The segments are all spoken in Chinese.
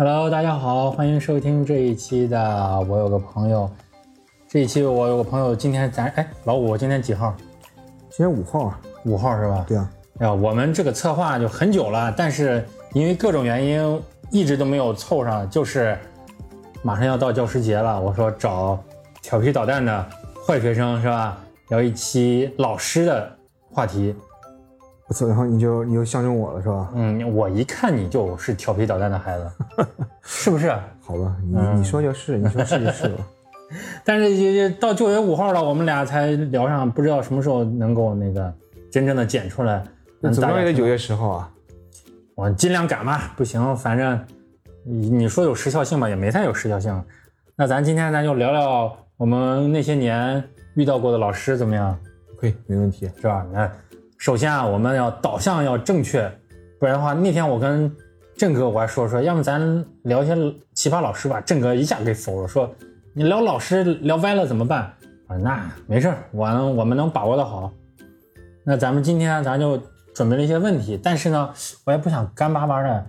Hello，大家好，欢迎收听这一期的我有个朋友。这一期我有个朋友，今天咱哎，老五今天几号？今天五号啊，五号是吧？对啊，哎呀，我们这个策划就很久了，但是因为各种原因一直都没有凑上，就是马上要到教师节了，我说找调皮捣蛋的坏学生是吧？聊一期老师的话题。不错，然后你就你就相中我了是吧？嗯，我一看你就是调皮捣蛋的孩子，是不是？好吧，你你说就是，你说是就是 了。但是也也到九月五号了，我们俩才聊上，不知道什么时候能够那个真正的剪出来。那怎么着也得九月，月十号啊？我尽量赶吧，不行，反正你你说有时效性吧，也没太有时效性。那咱今天咱就聊聊我们那些年遇到过的老师怎么样，可以，没问题。是吧？那首先啊，我们要导向要正确，不然的话，那天我跟郑哥我还说说，要么咱聊一些奇葩老师吧，郑哥一下给否了，说你聊老师聊歪了怎么办？啊那没事儿，我我们能把握的好。那咱们今天咱就准备了一些问题，但是呢，我也不想干巴巴的，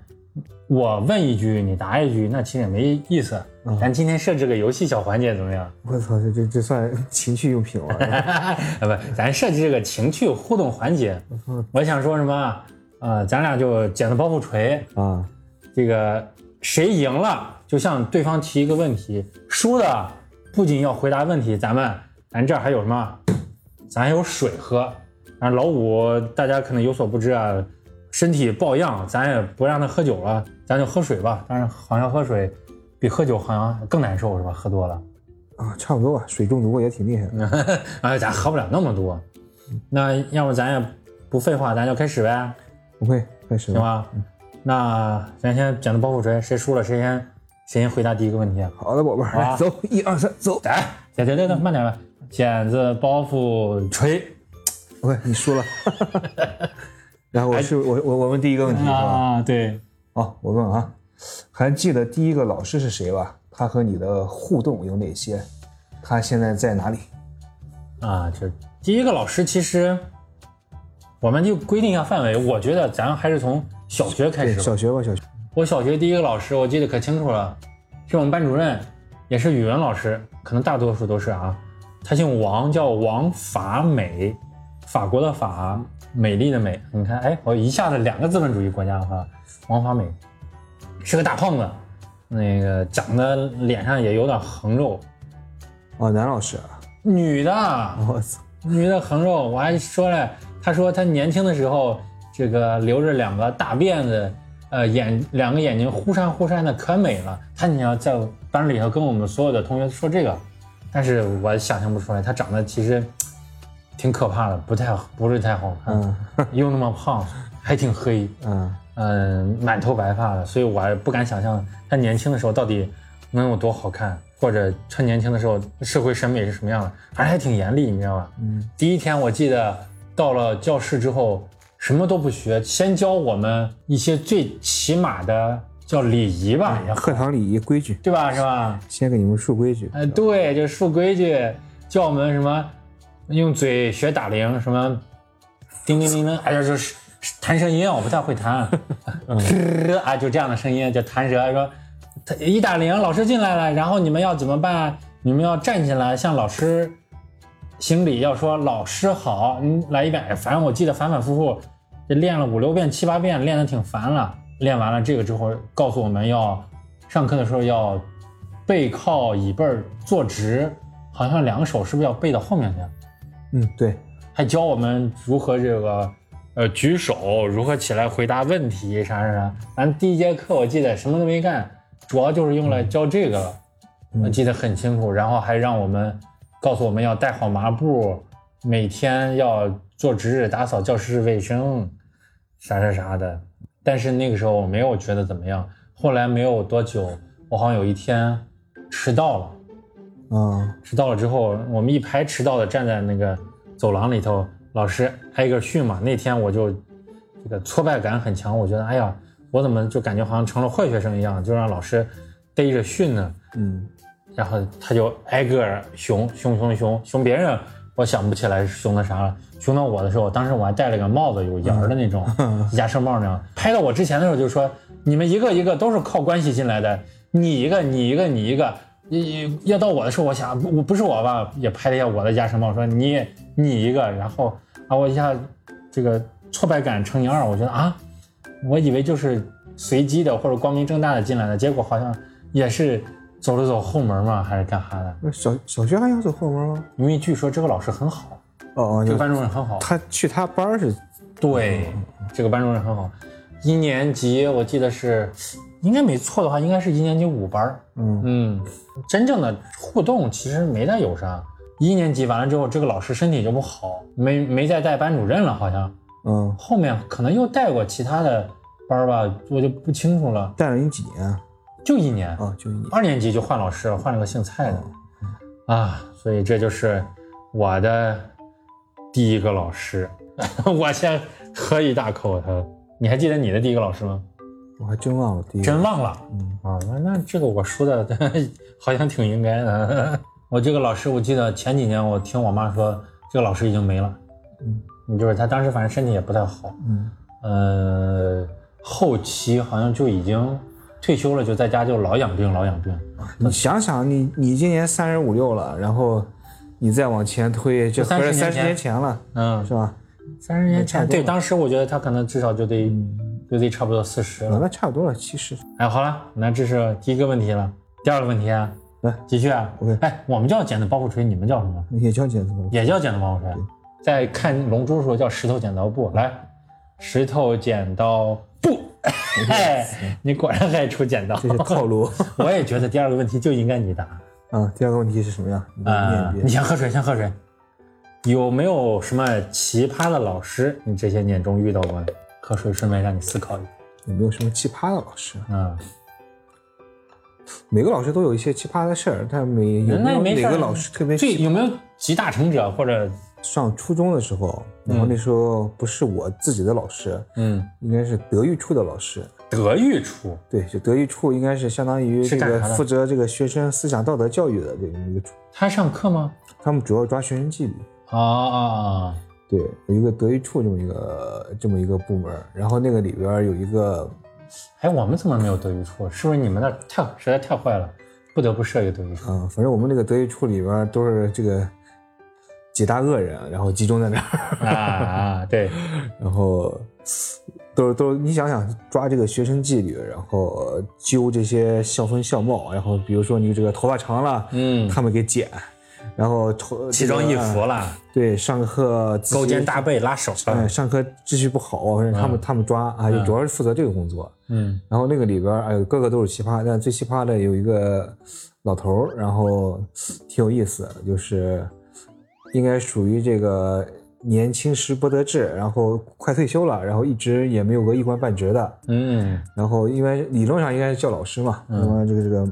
我问一句你答一句，那其实也没意思。咱今天设置个游戏小环节怎么样？我操，这这这算情趣用品了。啊 不，咱设计这个情趣互动环节。我想说什么啊？呃，咱俩就剪子包袱锤，啊，这个谁赢了，就向对方提一个问题，输的不仅要回答问题，咱们咱这儿还有什么？咱还有水喝。啊，老五大家可能有所不知啊，身体抱恙，咱也不让他喝酒了，咱就喝水吧。但是好像喝水比喝酒好像更难受是吧？喝多了。啊，差不多吧，水中毒也挺厉害的。哎，咱喝不了那么多。那要不咱也不废话，咱就开始呗，不会，开始行吧。吧？那咱先剪子包袱锤，谁输了谁先谁先回答第一个问题。好的，宝贝儿，来走，一二三，走。来，等等等等，慢点吧。剪子包袱锤 OK，你输了。然后我是我我我问第一个问题？啊，对，好，我问啊，还记得第一个老师是谁吧？他和你的互动有哪些？他现在在哪里？啊，就第一个老师，其实我们就规定一下范围，我觉得咱还是从小学开，始吧。小学吧，小学。我小学第一个老师，我记得可清楚了，是我们班主任，也是语文老师，可能大多数都是啊。他姓王，叫王法美，法国的法，美丽的美。你看，哎，我一下子两个资本主义国家哈。王法美是个大胖子，那个长得脸上也有点横肉，哦，男老师啊。女的，我操。女的横肉。我还说了，他说他年轻的时候，这个留着两个大辫子，呃，眼两个眼睛忽闪忽闪的，可美了。他你要在班里头跟我们所有的同学说这个，但是我想象不出来，他长得其实挺可怕的，不太不是太好看，嗯 又那么胖，还挺黑，嗯，嗯，满头白发的，所以我还不敢想象他年轻的时候到底能有多好看，或者他年轻的时候社会审美是什么样的，反正还挺严厉，你知道吧？嗯，第一天我记得到了教室之后，什么都不学，先教我们一些最起码的叫礼仪吧，也课堂礼仪规矩，对吧？是吧？先给你们树规矩。呃，对，就是树规矩，教我们什么用嘴学打铃，什么叮叮叮叮，哎呀，就是弹舌音，我不太会弹，啊，就这样的声音就弹舌，说他一打铃，老师进来了，然后你们要怎么办？你们要站起来向老师行礼，要说老师好，你来一遍，哎反正我记得反反复复，这练了五六遍、七八遍，练的挺烦了。练完了这个之后，告诉我们要上课的时候要背靠椅背儿坐直，好像两个手是不是要背到后面去？嗯，对，还教我们如何这个呃举手，如何起来回答问题，啥啥啥。咱第一节课我记得什么都没干，主要就是用来教这个了，我记得很清楚。然后还让我们告诉我们要带好抹布，每天要做值日打扫教室卫生，啥啥啥的。但是那个时候我没有觉得怎么样。后来没有多久，我好像有一天迟到了。啊，迟到了之后，我们一排迟到的站在那个走廊里头，老师挨个训嘛。那天我就这个挫败感很强，我觉得哎呀，我怎么就感觉好像成了坏学生一样，就让老师逮着训呢。嗯，然后他就挨个儿凶凶凶凶凶别人，我想不起来熊的啥了。熊到我的时候，当时我还戴了个帽子，有檐儿的那种鸭舌帽那样。拍到我之前的时候就说，你们一个一个都是靠关系进来的，你一个你一个你一个。你要到我的时候，我想我不是我吧，也拍了一下我的鸭舌帽，说你你一个，然后啊我一下这个挫败感乘以二，我觉得啊，我以为就是随机的或者光明正大的进来的，结果好像也是走了走后门嘛，还是干哈的？那小小学还要走后门吗？因为据说这个老师很好，哦哦，这个班主任很好，他去他班儿是，对，这个班主任很好，一年级我记得是。应该没错的话，应该是一年级五班嗯嗯，真正的互动其实没再有啥。一年级完了之后，这个老师身体就不好，没没再带班主任了，好像。嗯，后面可能又带过其他的班吧，我就不清楚了。带了你几年？就一年啊，就一年。二年级就换老师了，换了个姓蔡的。啊，所以这就是我的第一个老师。我先喝一大口，他。你还记得你的第一个老师吗？我还真忘了，真忘了，嗯啊，那那这个我说的好像挺应该的。我这个老师，我记得前几年我听我妈说，这个老师已经没了，嗯，就是他当时反正身体也不太好，嗯，呃，后期好像就已经退休了，就在家就老养病，老养病。你想想，你你今年三十五六了，然后你再往前推，就三十年前了，嗯，是吧？三十年前，对，当时我觉得他可能至少就得。就得差不多四十了，那差不多了，七十。哎，好了，那这是第一个问题了。第二个问题啊，来继续啊。OK。哎，我们叫剪子包袱锤，你们叫什么？也叫剪子包。也叫剪子包袱锤。在看龙珠的时候叫石头剪刀布。来，石头剪刀布。哎，你果然还出剪刀。这是套路。我也觉得第二个问题就应该你答。啊，第二个问题是什么呀？啊，你先喝水，先喝水。有没有什么奇葩的老师？你这些年中遇到过的？喝水，顺便让你思考一下，有没有什么奇葩的老师？嗯，每个老师都有一些奇葩的事儿，但每有没有哪个老师特别？最有没有集大成者？或者上初中的时候，然后那时候不是我自己的老师，嗯，应该是德育处的老师。德育处？对，就德育处应该是相当于这个负责这个学生思想道德教育的这么一个处。他上课吗？他们主要抓学生纪律。啊啊啊！对，有一个德育处这么一个这么一个部门，然后那个里边有一个，哎，我们怎么没有德育处？是不是你们那太实在太坏了，不得不设一个德育处？嗯，反正我们那个德育处里边都是这个几大恶人，然后集中在那儿 啊，对，然后都是都是你想想抓这个学生纪律，然后揪这些校风校貌，然后比如说你这个头发长了，嗯，他们给剪。然后奇装异服了，对，上课勾肩搭背拉手，哎，上课秩序不好，他们他们抓啊，就主要是负责这个工作。嗯，然后那个里边，哎呦，个个都是奇葩，但最奇葩的有一个老头儿，然后挺有意思，就是应该属于这个年轻时不得志，然后快退休了，然后一直也没有个一官半职的。嗯，然后因为理论上应该是叫老师嘛，那么这个这个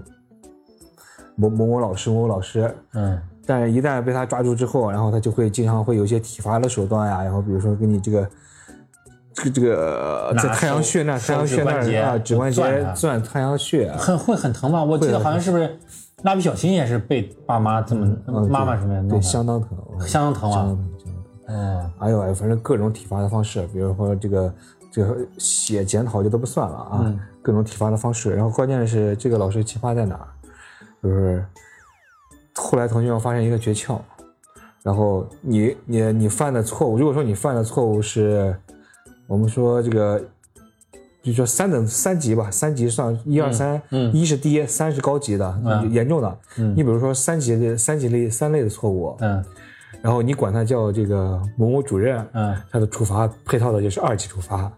某某某老师，某某老师，嗯。但是，一旦被他抓住之后，然后他就会经常会有一些体罚的手段呀，然后比如说给你这个，这个这个在太阳穴那，太阳穴那啊，指关节钻太阳穴，很会很疼吗？我记得好像是不是蜡笔小新也是被爸妈这么妈妈什么的，对，相当疼，相当疼啊，相当疼，相当疼。嗯，哎呦哎，反正各种体罚的方式，比如说这个这个写检讨就都不算了啊，各种体罚的方式。然后关键是这个老师奇葩在哪儿，就是。后来同学们发现一个诀窍，然后你你你犯的错误，如果说你犯的错误是，我们说这个，比如说三等三级吧，三级算一二三，一是低，三是高级的，严重的。你比如说三级的三级类三类的错误，嗯，然后你管他叫这个某某主任，嗯，他的处罚配套的就是二级处罚。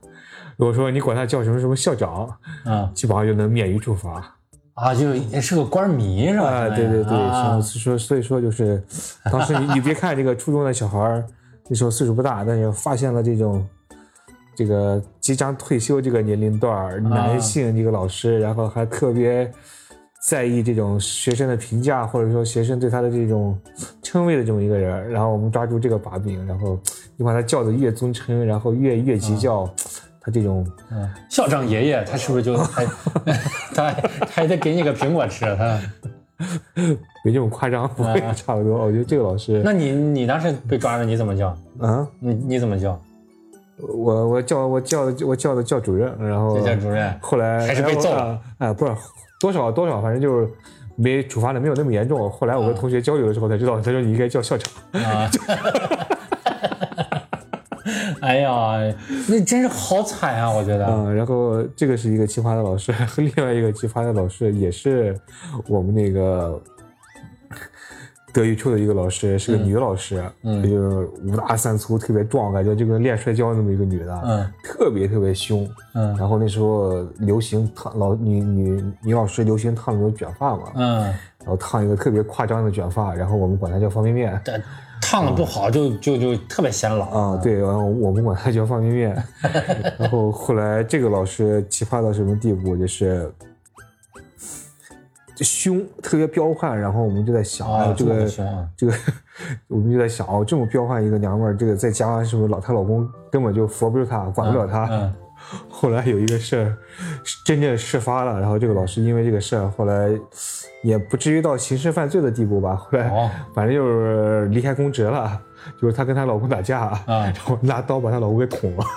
如果说你管他叫什么什么校长，嗯，基本上就能免于处罚。啊，就也是个官迷是吧？啊，对对对，所以说所以说就是，当时你你别看这个初中的小孩儿，那时候岁数不大，但是发现了这种，这个即将退休这个年龄段儿男性这个老师，然后还特别在意这种学生的评价，或者说学生对他的这种称谓的这么一个人，然后我们抓住这个把柄，然后你把他叫的越尊称，然后越越级叫。他这种，校长爷爷，他是不是就 还他他还得给你个苹果吃？他 没这么夸张，不会差不多。我觉得这个老师，那你你当时被抓了你怎么叫？啊，你你怎么叫？我我叫我叫的我叫的叫主任，然后这叫主任。后来还是被揍了了。哎，不是多少多少，反正就是没处罚的没有那么严重。后来我跟同学交流的时候才知道，他说你应该叫校长。啊！哎呀，那真是好惨啊！我觉得。嗯，然后这个是一个奇葩的老师，另外一个奇葩的老师也是我们那个 德育处的一个老师，是个女老师，嗯就是五大三粗，特别壮，感觉就跟练摔跤那么一个女的，嗯特别特别凶。嗯然后那时候流行烫老女女女老师流行烫那种卷发嘛，嗯，然后烫一个特别夸张的卷发，然后我们管她叫方便面。这烫的不好就就就特别显老啊，对，然后我们管它叫方便面。然后后来这个老师奇葩到什么地步，就是凶，特别彪悍。然后我们就在想，哎啊，这这个啊！这个，我们就在想，哦，这么彪悍一个娘们儿，这个在家是不是老她老公根本就扶不住她，管不了她？嗯 后来有一个事儿，真正事发了，然后这个老师因为这个事儿，后来也不至于到刑事犯罪的地步吧。后来哦 反正就是离开公职了，就是她跟她老公打架，啊 然后拿刀把她老公给捅了。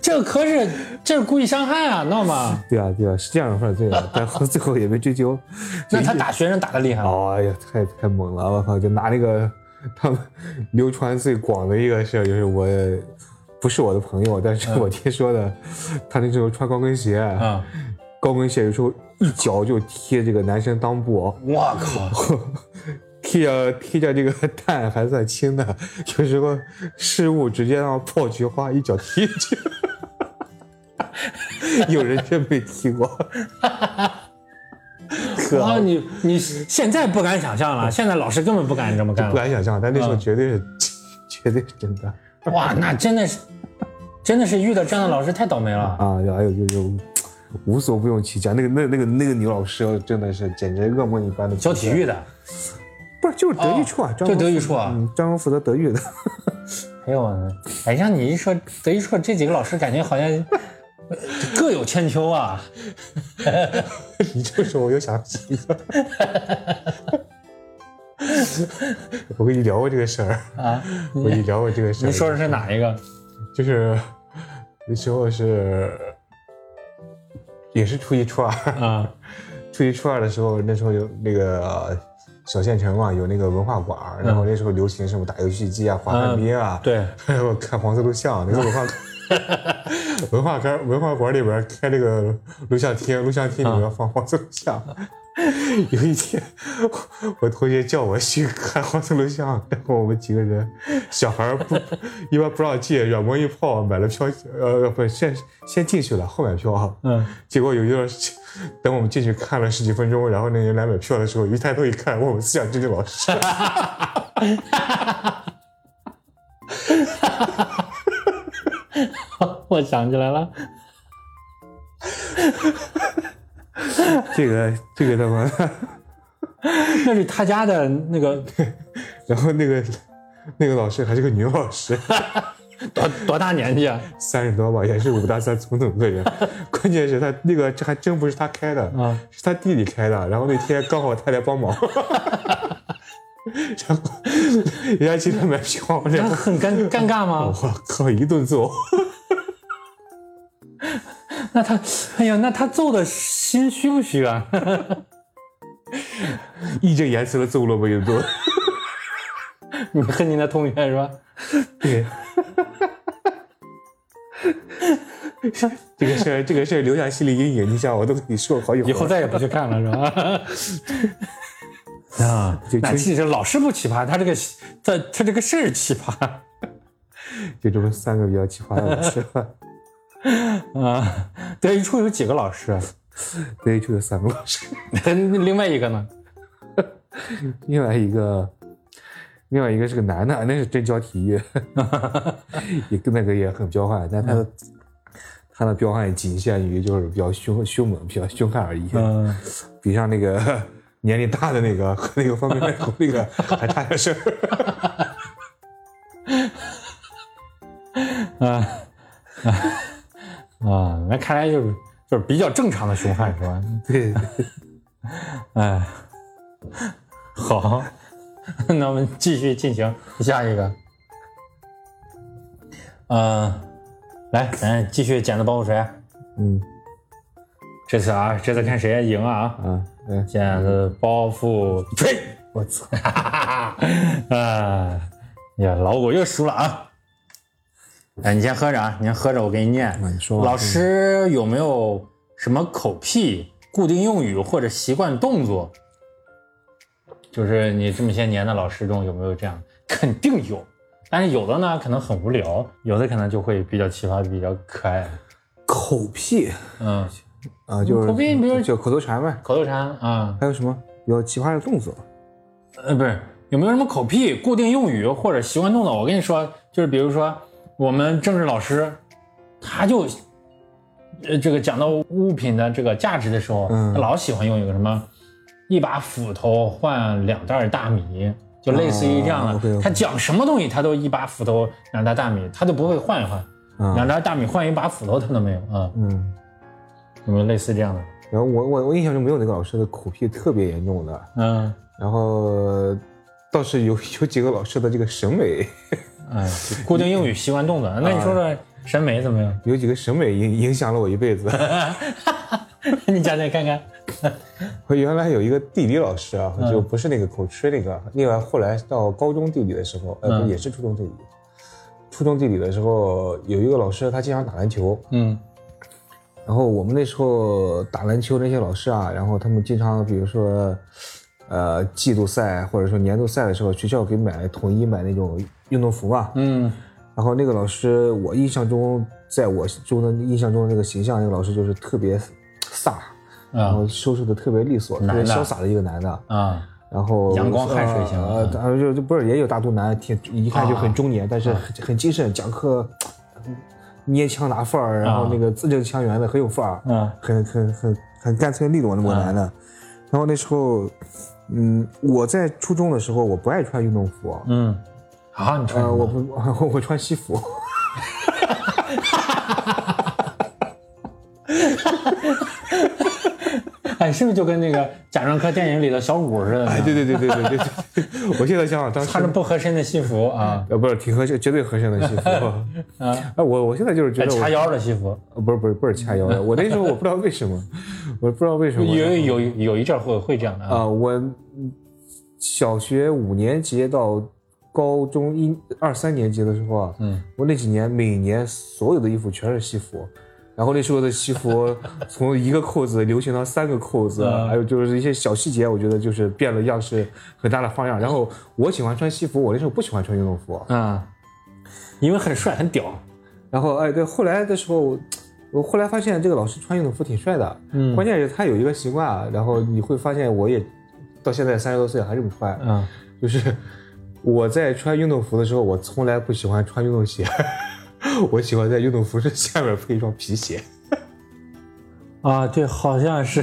这个可是这是故意伤害啊，闹吗？对啊，对啊，是这样的犯罪啊，但最后也没追究。那他打学生打的厉害吗？哎呀，太太猛了！我靠，就拿那个他们流传最广的一个事，就是我不是我的朋友，但是我听说的，他那时候穿高跟鞋，嗯，高跟鞋有时候一脚就踢这个男生裆部，我靠！踢着踢着这个蛋还算轻的，有时候失误直接让爆菊花一脚踢进去。有人真被踢过，可 哇，你你现在不敢想象了，现在老师根本不敢这么干。不敢想象，但那时候嗯绝对是、绝对是真的哇，那真的是，真的是遇到这样的老师太倒霉了。啊！还有就就无所不用其极，那个那那个那个女老师真的是简直噩梦一般的。教体育的，不是就是德育处啊，张就德育处啊嗯，张峰负责德育的。哎呦，哎，让你一说德育处这几个老师，感觉好像 呃各有千秋啊。你这么说，我又想起一个，我跟你聊过这个事儿，啊，我跟你聊过这个事儿。你说的是哪一个？就是那时候是也是初一初二，啊。初一初二的时候，那时候有那个小县城嘛，有那个文化馆儿，然后那时候流行什么打游戏机啊、滑旱冰啊，对，还有看黄色录像，那个文化 文化馆文化馆里边开那个录像厅，录像厅里面放黄色录像。有一天，我同学叫我去看黄色录像，然后我们几个人，小孩不一般不让进，软磨硬泡买了票，呃，不先先进去了，后买票。嗯，结果有一个等我们进去看了十几分钟，然后那人来买票的时候，一抬头一看，我们思想政治老师。我想起来了。这个这个他妈的，那是他家的那个 然后那个那个老师还是个女老师，多多大年纪啊？三十多吧，也是五大三粗那么个人。关键是他那个这还真不是他开的，啊是他弟弟开的。然后那天刚好他来帮忙，然后人家今天买票，那然后很尴尴尬吗？我靠一顿揍。那他，哎呀，那他揍的心虚不虚啊？义正言辞的揍了我一顿。你恨你那同学是吧？对，这个事儿，这个事儿留下心理阴影。你想，我都跟你说好几回，以后再也不去看了是吧？啊，就那其实老师不奇葩，他这个他他这个事儿奇葩就这么三个比较奇葩的老师，啊。德育处有几个老师？啊对，就有三个老师。另外一个呢？另外一个，另外一个是个男的，那是真教体育，也跟那个也很彪悍，但他的、他的彪悍仅限于就是比较凶凶猛、比较凶悍而已，嗯，比上那个年龄大的那个和那个方便面头那个还差点事儿。啊啊啊！那看来就是就是比较正常的凶悍是吧？对，哎，好，那我们继续进行下一个。嗯、来，咱继续剪子包袱谁？嗯这次啊，这次看谁赢啊！啊，嗯，剪子包袱锤！我操，啊呀，老五又输了啊！哎，你先喝着啊，你先喝着，我给你念。啊你说老师有没有什么口癖、固定用语或者习惯动作？就是你这么些年的老师中有没有这样？肯定有，但是有的呢可能很无聊，有的可能就会比较奇葩、比较可爱。口癖嗯，啊，就是口癖比如就口头禅呗，口头禅啊，还有什么比较奇葩的动作？呃，不是，有没有什么口癖、固定用语或者习惯动作？我跟你说，就是比如说我们政治老师，他就，呃，这个讲到物品的这个价值的时候，嗯他老喜欢用一个什么，一把斧头换两袋大米，就类似于这样的。他讲什么东西，他都一把斧头两袋大米，他都不会换一换，啊两袋大米换一把斧头他都没有啊、嗯，有没有类似这样的？然后我我我印象中没有那个老师的口癖特别严重的，嗯，然后倒是有有几个老师的这个审美，哎，固定用语、习惯动作，那你说说审美怎么样？有几个审美影影响了我一辈子。你讲讲看看。我原来有一个地理老师啊，嗯就不是那个口吃那个，另外后来到高中地理的时候，呃，嗯不也是初中地理。初中地理的时候，有一个老师他经常打篮球，嗯然后我们那时候打篮球那些老师啊，然后他们经常比如说，呃，季度赛或者说年度赛的时候，学校给买统一买那种运动服嘛。嗯。然后那个老师，我印象中，在我中的印象中的那个形象，那个老师就是特别飒，然后啊收拾的特别利索，特别潇洒的一个男的。啊。然后阳光汗水型的。呃，呃就就不是也有大肚腩，挺一看就很中年，但是很很精神，讲课嗯捏枪拿范儿，然后那个字正腔圆的，很有范儿，嗯很很很很干脆利落那么个男的。然后那时候，嗯，我在初中的时候，我不爱穿运动服，嗯，好，你穿呃，我不 我穿西服。哎，是不是就跟那个贾樟柯电影里的小五似的？哎，对对对对对对对，我现在想想当时穿着不合身的西服啊呃不是挺合身，绝对合身的西服。啊，哎，我我现在就是觉哎得我掐腰的西服，呃不是不是不是掐腰的，我那时候我不知道为什么，我不知道为什么有有有一阵儿会会这样的啊、啊。我小学五年级到高中一二三年级的时候啊，嗯，我那几年每年所有的衣服全是西服。然后那时候的西服 从一个扣子流行到三个扣子，嗯还有就是一些小细节，我觉得就是变了样式很大的花样。然后我喜欢穿西服，我那时候不喜欢穿运动服。嗯，因为很帅很屌。然后哎，对，后来的时候，我后来发现这个老师穿运动服挺帅的，嗯关键是他有一个习惯啊，然后你会发现我也到现在三十多岁还这么穿，嗯就是我在穿运动服的时候，我从来不喜欢穿运动鞋，我喜欢在运动服是下面配一双皮鞋。啊，对，好像是。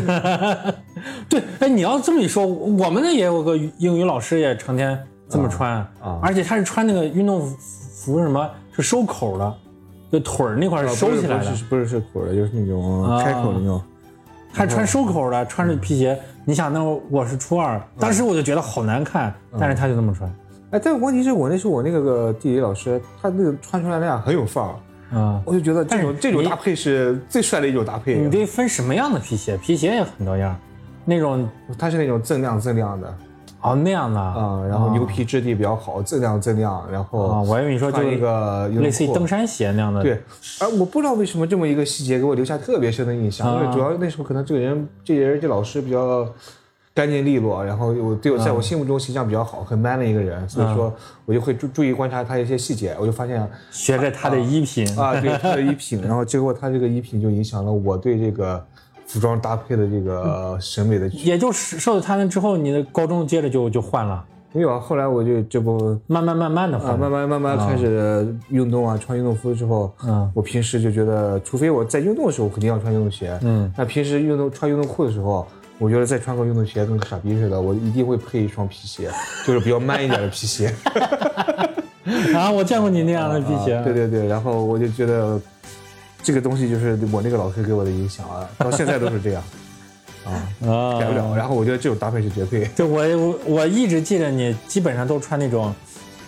对，哎，你要这么一说，我们那也有个英语老师也成天这么穿，啊而且他是穿那个运动服是什么？是收口的，就腿儿那块是收起来的不。是不是是口的，就是那种啊开口的那种。他穿收口的，穿着皮鞋。你想，那我是初二，当时我就觉得好难看，但是他就这么穿。哎，但问题是我那时候我那个地理老师，他那个穿出来那样很有范儿，啊，我就觉得这种这种搭配是最帅的一种搭配。你得分什么样的皮鞋，皮鞋也很多样，那种它是那种锃亮锃亮的哦那样的啊、然后牛皮质地比较好，锃亮锃亮，然后啊，我还以为你说就穿一个类似于登山鞋那样的。对，而我不知道为什么这么一个细节给我留下特别深的印象，啊因为主要那时候可能这个人，这人这老师比较干净利落，然后我对我在我心目中形象比较好，很 man 的一个人，所以说我就会注注意观察他一些细节，我就发现学着他的衣品。啊，对他的衣品，然后结果他这个衣品就影响了我对这个服装搭配的这个审美的 也就是受了他们之后，你的高中接着就就换了，没有啊，后来我就这不慢慢慢慢的啊，换。慢慢慢慢开始运动啊，穿运动服之后，嗯。我平时就觉得，除非我在运动的时候肯定要穿运动鞋，嗯，那平时运动穿运动裤的时候，我觉得再穿个运动鞋跟个傻逼似的，我一定会配一双皮鞋，就是比较 man 一点的皮鞋。啊，我见过你那样的皮鞋。对对对，然后我就觉得这个东西就是我那个老师给我的影响啊，到现在都是这样 啊，啊改不了。然后我觉得这种搭配是绝配。就我我我一直记得你基本上都穿那种，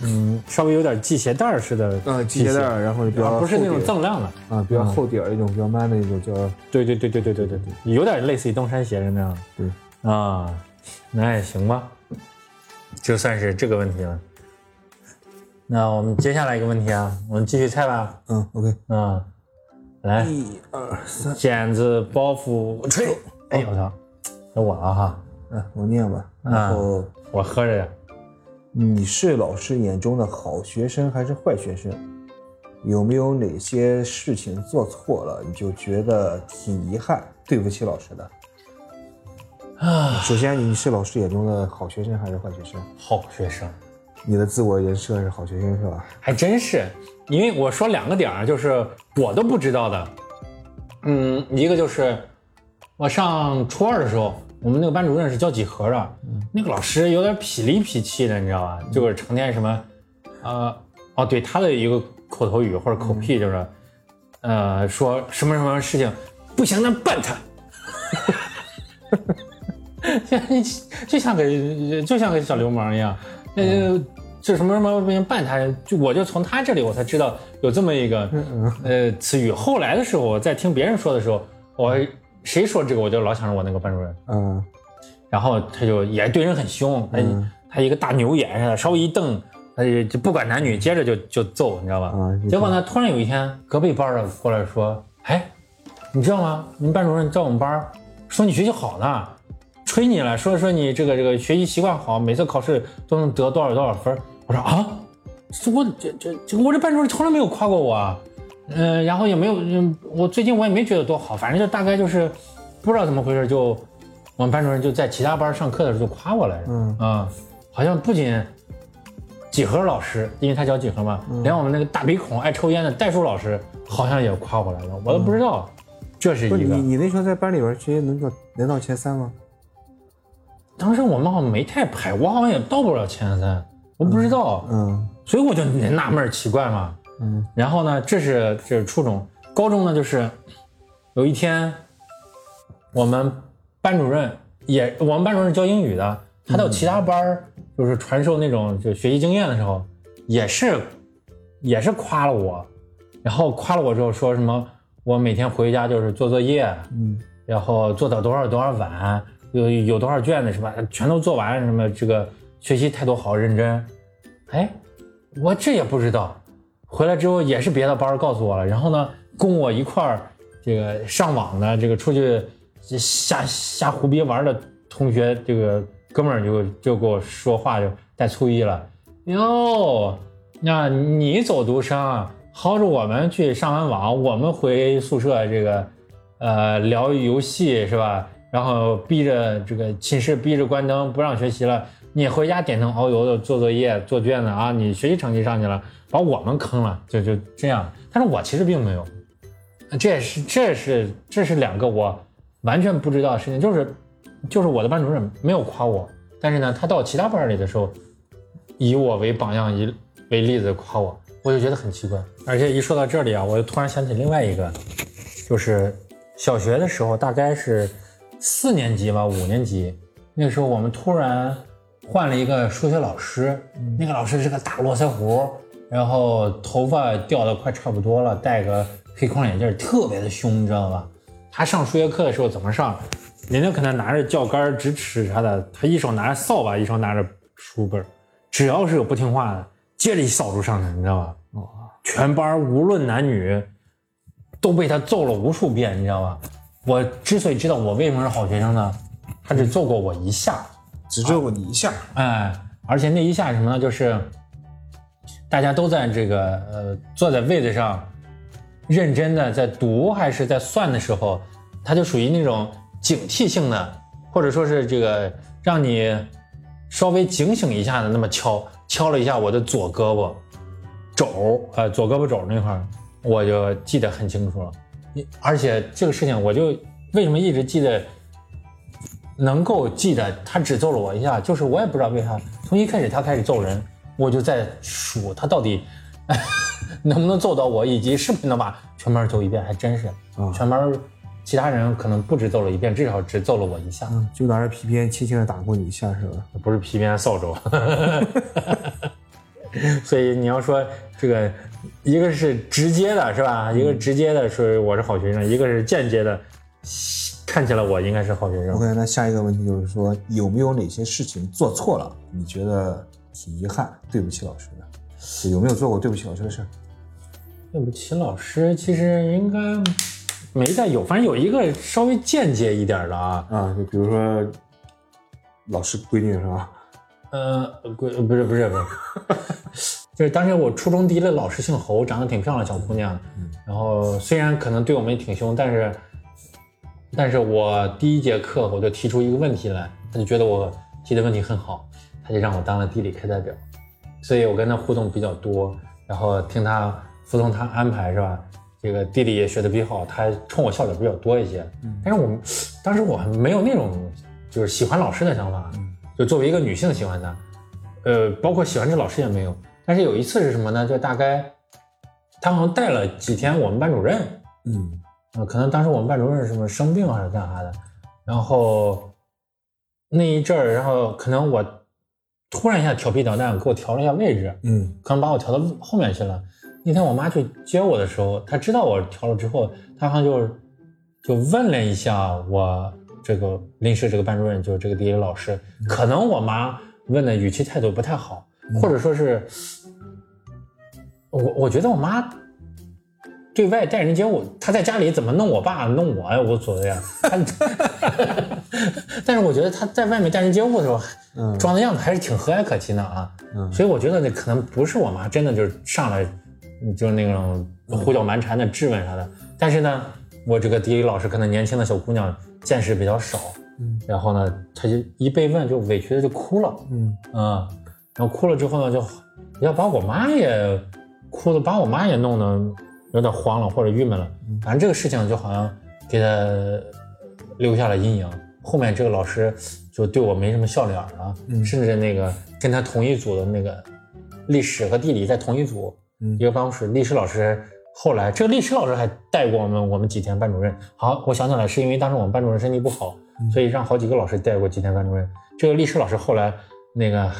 嗯，稍微有点系鞋带儿似的，嗯，系鞋带儿，然后比较不是那种锃亮的。啊，比较厚底儿一种比较 man 的一种叫对对对对对对对对，有点类似于登山鞋的那样的。对啊，那也行吧，就算是这个问题了。那我们接下来一个问题啊，我们继续猜吧。嗯，OK，嗯，来，一二三，剪子包袱吹。哎我操，该我了哈，嗯，我念吧。啊然后我喝着呀。你是老师眼中的好学生还是坏学生？有没有哪些事情做错了，你就觉得挺遗憾、对不起老师的？啊，首先，你是老师眼中的好学生还是坏学生？好学生。你的自我人设是好学生是吧？还真是，因为我说两个点儿，就是我都不知道的。嗯，一个就是我上初二的时候，我们那个班主任是教几何的，那个老师有点痞里痞气的，你知道吧？就是成天什么，呃，哦，对，他的一个口头语或者口癖就是，呃，说什么什么事情不行，那办他。就像个就像个小流氓一样，呃，这什么什么不行办他，就我就从他这里我才知道有这么一个呃词语。后来的时候，我在听别人说的时候，我谁说这个我就老想着我那个班主任，嗯。然后他就也对人很凶，他、他一个大牛眼似的，稍微一瞪，他就就不管男女，接着就就揍，你知道吧？啊结果呢，突然有一天，隔壁班的过来说：“哎，你知道吗？你们班主任在我们班说你学习好呢，吹你了，说说你这个这个学习习惯好，每次考试都能得多少多少分。”我说啊，这我这这这我这班主任从来没有夸过我啊，嗯、然后也没有，嗯，我最近我也没觉得多好，反正就大概就是不知道怎么回事，就我们班主任就在其他班上课的时候就夸我来着，嗯啊、好像不仅几何老师，因为他教几何嘛，连我们那个大鼻孔爱抽烟的代数老师好像也夸我来了，我都不知道，这是一个你。你那时候在班里边直接能到能到前三吗？当时我们好像没太排，我好像也到不了前三，我不知道，嗯所以我就纳闷奇怪嘛。嗯然后呢，这是这是初中，高中呢就是有一天，我们班主任也我们班主任教英语的，他到其他班儿就是传授那种就学习经验的时候，也是也是夸了我，然后夸了我之后说什么我每天回家就是做作业，嗯然后做到多少多少晚，有有多少卷子什么？全都做完，什么这个学习态度好认真。哎，我这也不知道。回来之后也是别的班儿告诉我了，然后呢，跟我一块儿这个上网的这个出去瞎瞎胡逼玩的同学，这个哥们儿就就跟我说话就带醋意了。哟，那你走读生，薅着我们去上完网，我们回宿舍这个呃聊游戏是吧？然后逼着这个寝室逼着关灯不让学习了，你回家点灯熬油的做作业做卷子啊，你学习成绩上去了，把我们坑了，就就这样。但是我其实并没有，这也是这是这是两个我完全不知道的事情，就是就是我的班主任没有夸我，但是呢，他到其他班里的时候，以我为榜样，以为例子夸我，我就觉得很奇怪。而且一说到这里啊，我就突然想起另外一个，就是小学的时候，大概是四年级吧，五年级，那个时候我们突然换了一个数学老师，那个老师是个大络腮胡，然后头发掉的快差不多了，戴个黑框眼镜，特别的凶，你知道吧？他上数学课的时候怎么上？人家可能拿着教杆、直尺啥的，他一手拿着扫把，一手拿着书本，只要是有不听话的，接着一扫帚上去，你知道吧？哦，全班无论男女都被他揍了无数遍，你知道吧？我之所以知道我为什么是好学生呢，他只揍过我一下，只揍过你一下，哎，而且那一下是什么呢？就是大家都在这个呃坐在位子上，认真的在读还是在算的时候，他就属于那种警惕性的，或者说是这个让你稍微警醒一下的那么敲敲了一下我的左胳膊肘，呃左胳膊肘那块儿，我就记得很清楚了。而且这个事情我就为什么一直记得能够记得他只揍了我一下，就是我也不知道为啥，从一开始他开始揍人，我就在数他到底 能不能揍到我，以及是不是能把全班揍一遍，还真是。啊全班其他人可能不止揍了一遍，至少只揍了我一下，嗯，就拿着皮鞭轻轻的打过你一下是吧？不是皮鞭扫帚。所以你要说这个，一个是直接的，是吧？一个直接的说我是好学生，一个是间接的，看起来我应该是好学生。OK，那下一个问题就是说，有没有哪些事情做错了，你觉得挺遗憾，对不起老师的？有没有做过对不起老师的事儿？对不起，老师，其实应该没带有，反正有一个稍微间接一点的啊，啊，就比如说老师闺女是吧？呃，闺不是不是不是，就是当时我初中第一个老师姓侯，长得挺漂亮小姑娘，然后虽然可能对我们也挺凶，但是，但是我第一节课我就提出一个问题来，他就觉得我提的问题很好，他就让我当了地理课代表，所以我跟他互动比较多，然后听他服从他安排是吧？这个地理也学的比较好，他冲我笑的比较多一些，但是我们当时我还没有那种就是喜欢老师的想法，就作为一个女性喜欢他，呃，包括喜欢这老师也没有。但是有一次是什么呢？就大概他好像带了几天我们班主任，嗯呃，可能当时我们班主任是什么生病还是干啥的，然后那一阵儿，然后可能我突然一下调皮捣蛋，给我调了一下位置，嗯可能把我调到后面去了。那天我妈去接我的时候，她知道我调了之后，她好像就就问了一下我这个临时这个班主任，就是这个地理老师，可能我妈问的语气态度不太好，或者说是，我我觉得我妈对外待人接物，他在家里怎么弄我爸弄我呀无所谓啊，她 但是我觉得他在外面待人接物的时候，嗯。装的样子还是挺和蔼可亲的啊。嗯。所以我觉得那可能不是我妈真的就是上来嗯就是那种胡搅蛮缠的质问啥的，但是呢，我这个地理老师可能年轻的小姑娘见识比较少，嗯。然后呢，她就一被问就委屈的就哭了，嗯。嗯，然后哭了之后呢，就要把我妈也哭的，把我妈也弄得有点慌了或者郁闷了，反正这个事情就好像给他留下了阴影。后面这个老师就对我没什么笑脸了，甚至那个跟他同一组的那个历史和地理在同一组，嗯一个办公室，历史老师后来这个历史老师还带过我们我们几天班主任。好，我想起来是因为当时我们班主任身体不好，所以让好几个老师带过几天班主任。这个历史老师后来那个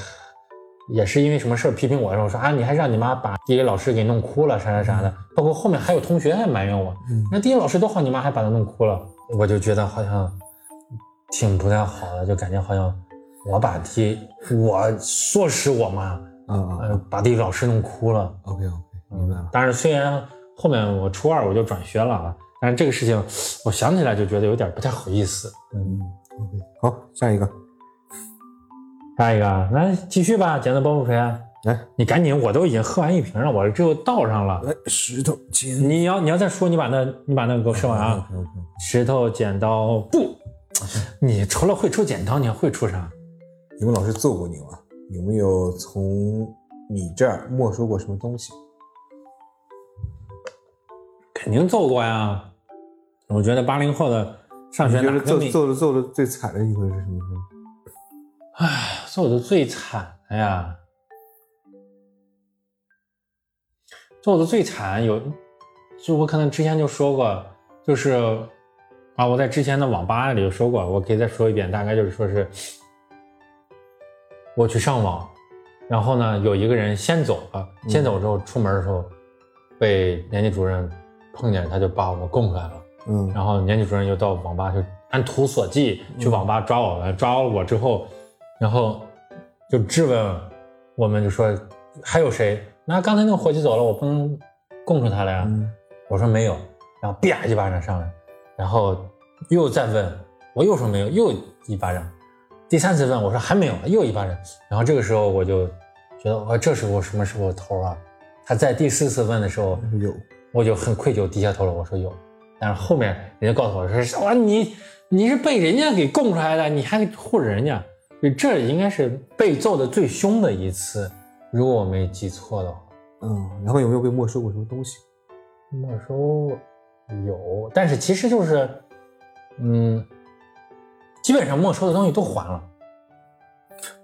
也是因为什么事儿批评我，然后说啊，你还让你妈把地理老师给弄哭了，啥啥啥的。包括后面还有同学还埋怨我，那地理老师多好，你妈还把他弄哭了，我就觉得好像挺不太好的，就感觉好像我把地我唆使我妈，啊嗯呃，把地理老师弄哭了。，OK OK，明白了。但是，虽然后面我初二我就转学了啊，但是这个事情我想起来就觉得有点不太好意思。嗯，OK，好，下一个，下一个啊，来继续吧，剪刀包袱锤，来你赶紧，我都已经喝完一瓶了，我这又倒上了。来，石头剪你要你要再说，你把那你把那个给我说完啊。石头剪刀布，你除了会出剪刀，你还会出啥？你们老师揍过你吗？有没有从你这儿没收过什么东西？肯定揍过呀。我觉得八零后的上学哪个没揍的揍的最惨的一回是什么时候？揍的最惨的呀，揍的最惨有，就我可能之前就说过，就是啊，我在之前的网吧里就说过，我可以再说一遍，大概就是说是，我去上网，然后呢，有一个人先走了，先走之后出门的时候，被年级主任碰见，他就把我们供出来了。嗯然后年级主任又到网吧，就按图索骥去网吧抓我们，抓了我之后，然后就质问我们，就说还有谁？那刚才那个伙计走了，我不能供出他来啊。嗯我说没有，然后啪一巴掌上来，然后又再问，我又说没有，又一巴掌，第三次问我说还没有，又一巴掌，然后这个时候我就觉得，我这时候什么时候头啊？他在第四次问的时候，有我就很愧疚，低下头了，我说有，但是后面人家告诉我说，哇，你你是被人家给供出来的，你还护着人家，这应该是被揍的最凶的一次，如果我没记错的话。嗯，然后有没有被没收过什么东西？没收有，但是其实就是，嗯，基本上没收的东西都还了。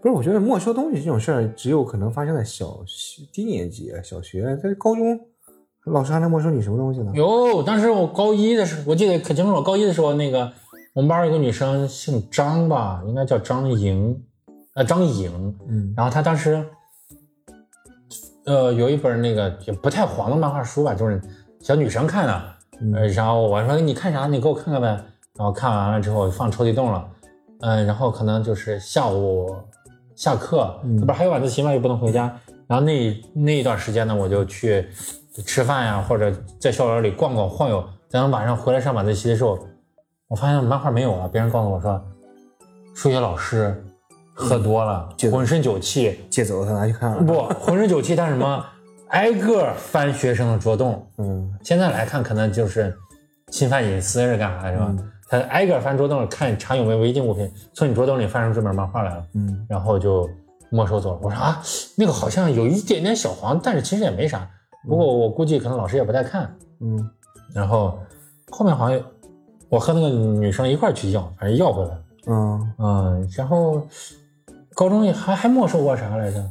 不是，我觉得没收东西这种事儿，只有可能发生在小学低年级、小学，在高中，老师还能没收你什么东西呢？有，当时我高一的时候，我记得可清楚了。高一的时候，那个我们班有个女生姓张吧，应该叫张莹，呃，张颖。嗯然后她当时，呃，有一本那个也不太黄的漫画书吧，就是小女生看的。呃，然后我说你看啥？你给我看看呗。然后看完了之后放抽屉洞了。嗯、然后可能就是下午下课，那不是还有晚自习嘛，又不能回家。然后那那一段时间呢，我就去吃饭呀，或者在校园里逛逛晃悠。等晚上回来上晚自习的时候，我发现漫画没有了。别人告诉我说，数学老师喝多了，就浑身酒气，借走了他拿去看了。不，浑身酒气，他什么，挨个翻学生的桌洞。嗯现在来看，可能就是侵犯隐私是干啥的，是吧？他挨个翻桌洞，看查有没有违禁物品，从你桌洞里翻出这本漫画来了，嗯然后就没收走了。我说啊，那个好像有一点点小黄，但是其实也没啥。不过我估计可能老师也不太看。嗯然后后面好像我和那个女生一块去要，反正要回来。嗯嗯，然后高中也还还没收过啥来着？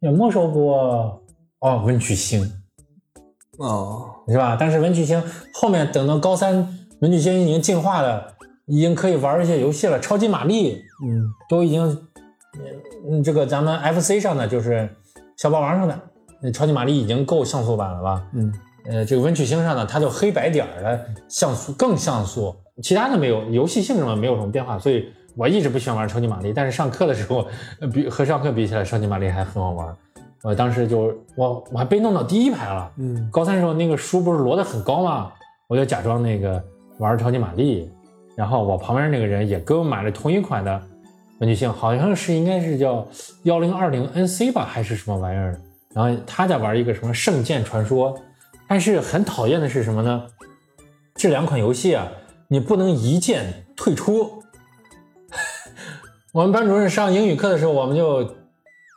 也没收过哦，文曲星哦是吧？但是文曲星后面等到高三，文曲星已经进化了，已经可以玩一些游戏了，超级玛丽嗯都已经，嗯，这个咱们 FC 上的就是小霸王上的，那超级玛丽已经够像素版了吧？嗯呃，这个文曲星上呢，它就黑白点儿的像素更像素，其他的没有，游戏性上没有什么变化，所以我一直不喜欢玩超级玛丽。但是上课的时候，呃比和上课比起来，超级玛丽还很好玩。我当时就我我还被弄到第一排了。嗯高三的时候那个书不是摞得很高吗？我就假装那个玩超级玛丽，然后我旁边那个人也给我买了同一款的文曲星，好像是应该是叫幺零二零 NC 吧，还是什么玩意儿的。然后他在玩一个什么圣剑传说，但是很讨厌的是什么呢？这两款游戏啊，你不能一键退出。我们班主任上英语课的时候，我们就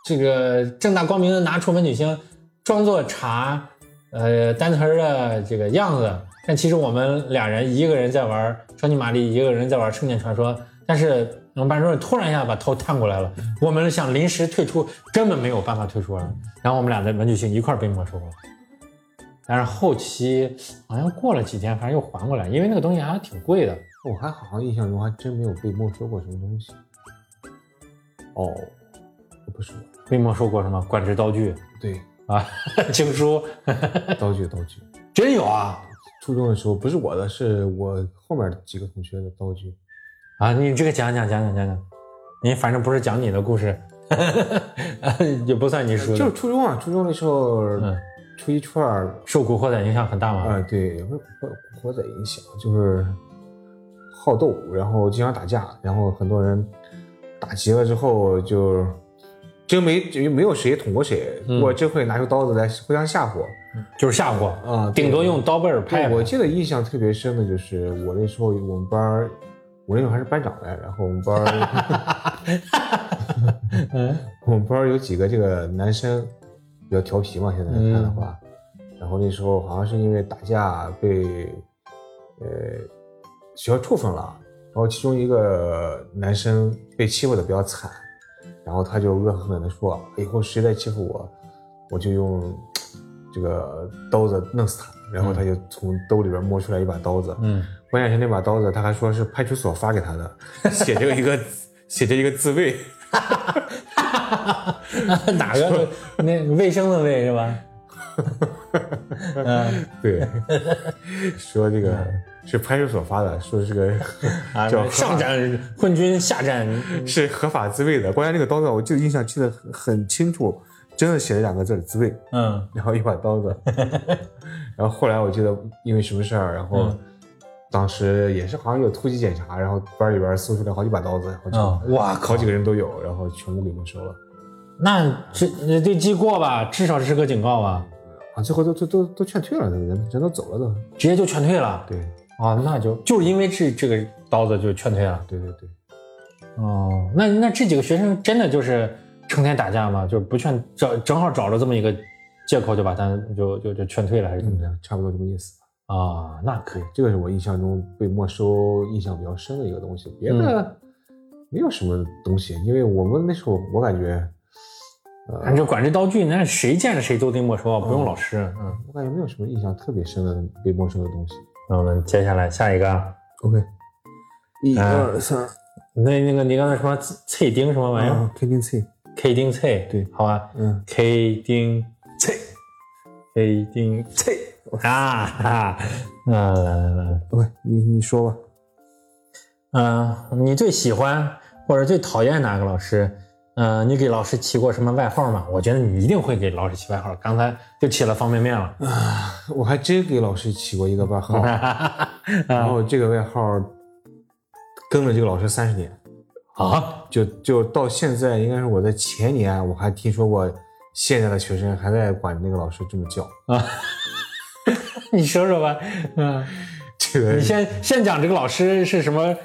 这个正大光明的拿出文曲星，装作查呃单词的这个样子，但其实我们俩人一个人在玩超级玛丽，一个人在玩圣剑传说，但是我们班主任突然一下把头探过来了，我们想临时退出，根本没有办法退出了，然后我们俩的文曲星一块被没收了。但是后期好像过了几天，反正又还过来，因为那个东西还挺贵的。我还好像印象中还真没有被没收过什么东西。哦，我不说，被没收过什么管制刀具对，啊、情书，刀具刀具。真有啊初中的时候不是我的，是我后面几个同学的刀具。啊！你这个讲讲讲讲讲讲，你反正不是讲你的故事，也不算你说的。就是初中啊，初中的时候，嗯初一初二，受古惑仔影响很大吗。啊，对，不是古惑仔影响，就是好斗，然后经常打架，然后很多人打急了之后就真没就没有谁捅过谁，嗯我真会拿出刀子来互相吓唬就是吓唬，啊，顶多用刀背儿拍。我记得印象特别深的就是我那时候我们班儿，我那时候还是班长来，然后我们班 我们班儿有几个这个男生比较调皮嘛，现在嗯看的话，然后那时候好像是因为打架被呃学校处分了，然后其中一个男生被欺负的比较惨，然后他就恶狠狠地说，以后谁再欺负我，我就用这个刀子弄死他。然后他就从兜里边摸出来一把刀子，嗯，关键是那把刀子他还说是派出所发给他的，写着一个 写着一个自卫。哪个那卫生的卫是吧？嗯 对，说这个是派出所发的，说是个啊叫，上战混军，下战是合法自卫的。关键这个刀子，我记得印象记得很很清楚，真的写了两个字“自卫嗯”，然后一把刀子。然后后来我记得因为什么事儿，然后嗯当时也是好像有突击检查，然后班里边搜出来好几把刀子，好几、啊，哇靠好几！个人都有，然后全部给没收了。那这这记过吧？至少是个警告吧？啊，最后都都都都劝退了，人人都走了都。直接就劝退了对啊？那就就是因为这这个刀子就劝退了。对对对，哦，那那这几个学生真的就是成天打架吗？就是不劝，找正好找了这么一个借口就把他就就就劝退了，还是怎么着？嗯，差不多这个意思。啊，那可以。这个是我印象中被没收印象比较深的一个东西。别的，没有什么东西，因为我们那时候我感觉，反正管制刀具，那谁见着谁都得没收，不用老师。嗯，我感觉没有什么印象特别深的被没收的东西。那我们接下来下一个，OK，一二三，那那个你刚才说脆丁什么玩意儿？K 丁脆，K 丁脆，对，好吧，嗯，K 丁脆，K 丁脆，啊哈，啊来来来，OK，你你说吧，嗯，你最喜欢或者最讨厌哪个老师？嗯，你给老师起过什么外号吗？我觉得你一定会给老师起外号。刚才就起了方便面了啊！我还真给老师起过一个外号 然后这个外号跟了这个老师三十年啊，就就到现在，应该是我在前年我还听说过，现在的学生还在管那个老师这么叫啊。你说说吧，嗯，这个你先先讲这个老师是什么？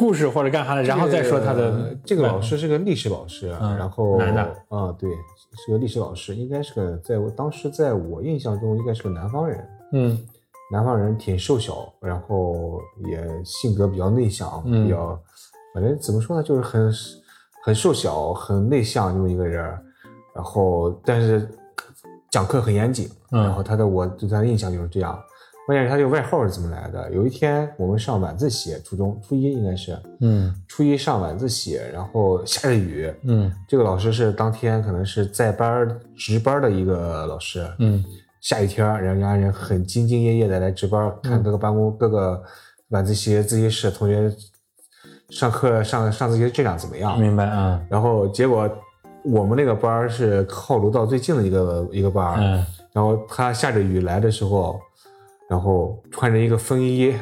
故事或者干啥的，然后再说他的这个老师是个历史老师，然后男的。啊，对，是个历史老师，应该是个在我当时在我印象中应该是个南方人，嗯，南方人挺瘦小，然后也性格比较内向，比较反正怎么说呢，就是很很瘦小，很内向这么一个人，然后但是讲课很严谨，然后他的我对他的印象就是这样。关键是他这个外号是怎么来的？有一天我们上晚自习，初中初一应该是，嗯，初一上晚自习，然后下着雨，嗯，这个老师是当天可能是在班值班的一个老师，嗯，下雨天，人家人很兢兢业业的来值班，看各个办公、各个晚自习、自习室同学上课上上自习质量怎么样？明白啊。然后结果我们那个班是靠楼道最近的一个一个班，嗯，然后他下着雨来的时候。然后穿着一个风衣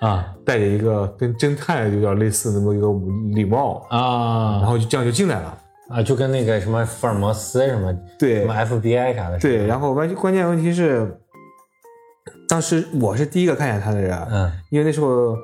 啊，戴着一个跟侦探有点类似那么一个礼帽啊，然后就这样就进来了。啊，就跟那个什么福尔摩斯什么对，什么 FBI 啥的对，然后关关键问题是，当时我是第一个看见他的人，嗯，因为那时候。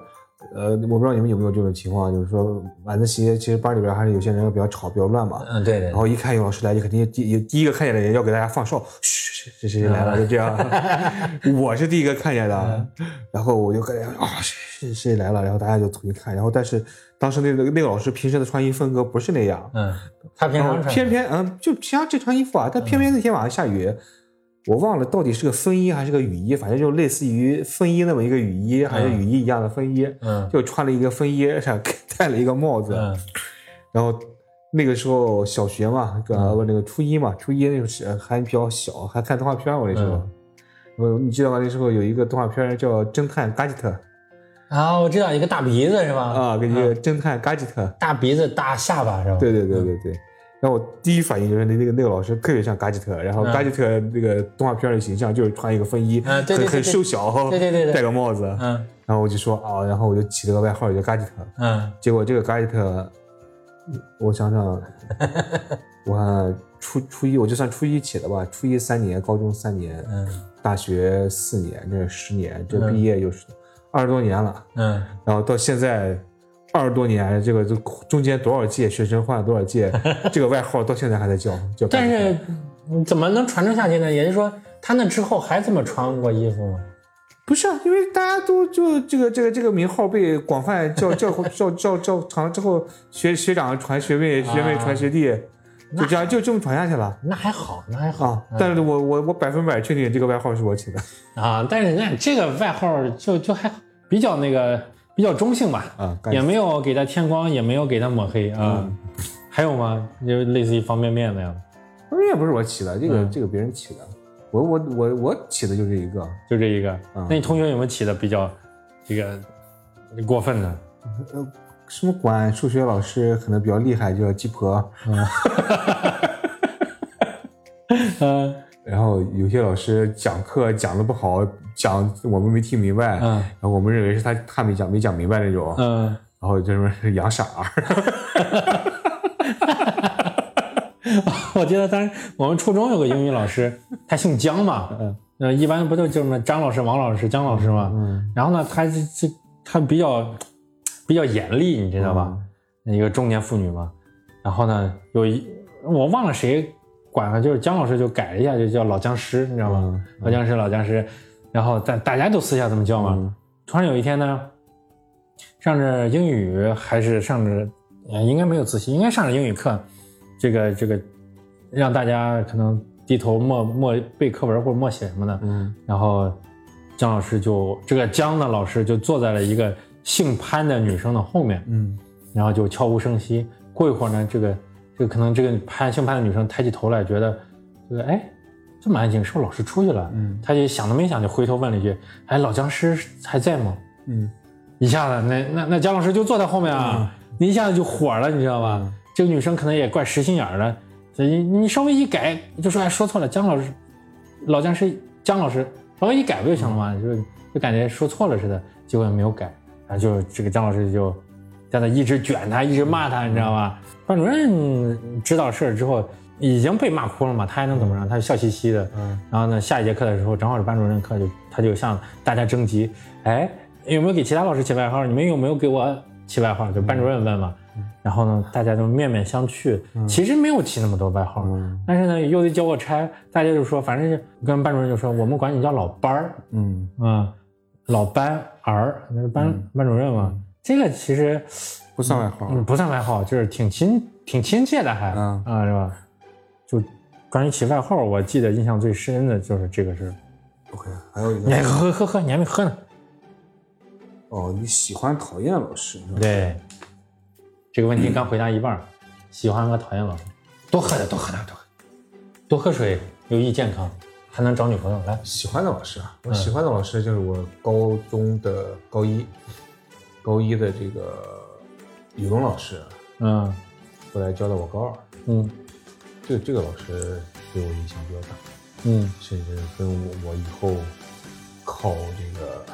呃，我不知道你们有没有这种情况，就是说晚自习其实班里边还是有些人比较吵、比较乱嘛。嗯，对对。然后一看有老师来，就肯定第第一个看见的人要给大家放哨，嘘，谁谁谁来了，就这样。我是第一个看见的，然后我就感觉啊，谁谁谁来了，然后大家就重新看。然后但是当时那个那个老师平时的穿衣风格不是那样，嗯，他平常偏偏嗯就平常这穿衣服啊，但偏偏那天晚上下雨。我忘了到底是个风衣还是个雨衣，反正就类似于风衣那么一个雨衣，还是雨衣一样的风衣，嗯，就穿了一个风衣，上戴了一个帽子，嗯，然后那个时候小学嘛，那个初一嘛，初一那时候还比较小，还看动画片，我那时候，我你知道吗？那时候有一个动画片叫《侦探嘎吉特》，啊，我知道一个大鼻子是吧？啊，跟一个侦探嘎吉特，大鼻子大下巴是吧？对对对对对。然后我第一反应就是那那个那个老师特别像嘎吉特，然后嘎吉特那个动画片的形象就是穿一个风衣，很很瘦小，对对对，戴个帽子，嗯，然后我就说啊，然后我就起了个外号叫嘎吉特，嗯，结果这个嘎吉特，我想想，我初初一我就算初一起的吧，初一三年，高中三年，嗯，大学四年，这是十年，这毕业就是二十多年了，嗯，然后到现在。二十多年，这个就中间多少届学生换了多少届，这个外号到现在还在叫叫。但是怎么能传承下去呢？也就是说，他那之后还这么穿过衣服吗？不是啊，因为大家都就这个这个这个名号被广泛叫 叫叫叫叫长之后，学学长传学妹，学妹传学弟，就这样就这么传下去了。那还好，那还好。但是我我我百分百确定这个外号是我起的啊。但是那这个外号就就还比较那个。比较中性吧，啊，也没有给他添光，也没有给他抹黑啊。还有吗？就类似于方便面那样的。方便面不是我起的，这个这个别人起的。我我我我起的就这一个，就这一个。那你同学有没有起的比较这个过分的？呃，什么管数学老师可能比较厉害，叫鸡婆。嗯。然后有些老师讲课讲的不好，讲我们没听明白，嗯，然后我们认为是他他没讲没讲明白那种，嗯，然后就是养傻儿。我记得当时我们初中有个英语老师，他姓姜嘛，嗯，一般不就就什么张老师、王老师、姜老师嘛？嗯，然后呢，他这这他比较比较严厉，你知道吧？一个中年妇女嘛，然后呢，有一我忘了谁。管了，就是姜老师就改了一下，就叫老僵尸，你知道吗？老僵尸，老僵尸。然后大大家都私下这么叫嘛。突然有一天呢，上着英语还是上着呃应该没有自习，应该上着英语课，这个这个让大家可能低头默默背课文或者默写什么的，嗯然后姜老师就这个姜的老师就坐在了一个姓潘的女生的后面，嗯然后就悄无声息。过一会儿呢，这个这个可能这个潘姓潘的女生抬起头来，觉得这个哎这么安静，是不是老师出去了？嗯他就想都没想就回头问了一句：“哎，老僵尸还在吗嗯？”一下子，那那那姜老师就坐在后面啊，那一下子就火了，你知道吧？这个女生可能也怪实心眼儿的，你你稍微一改就说哎说错了，姜老师老僵尸姜老师稍微一改不就行了吗？就就感觉说错了似的，结果也没有改，然后就这个姜老师就在那一直卷他，一直骂他，你知道吧？班主任知道事儿之后已经被骂哭了嘛，他还能怎么着？他就笑嘻嘻的。嗯然后呢，下一节课的时候正好是班主任课，就他就向大家征集，哎，有没有给其他老师起外号？你们有没有给我起外号？就班主任问嘛。然后呢，大家就面面相觑，其实没有起那么多外号，嗯但是呢，又得交个差，大家就说，反正是跟班主任就说，我们管你叫老班儿，嗯嗯，老班儿，那是班、班主任嘛。这个其实不算外号。嗯不算外号，就是挺亲挺亲切的还，嗯啊是吧？就关于起外号，我记得印象最深的就是这个事儿。OK，还有一你还喝喝喝，你还没喝呢。哦，你喜欢讨厌老师？对，这个问题刚回答一半儿，喜欢和讨厌老师，多喝点，多喝点，多喝，多喝水有益健康，还能找女朋友。来，喜欢的老师啊，我喜欢的老师就是我高中的高一，高一的这个语文老师，嗯后来教到我高二，嗯这个这个老师对我影响比较大，嗯甚至跟我我以后靠这个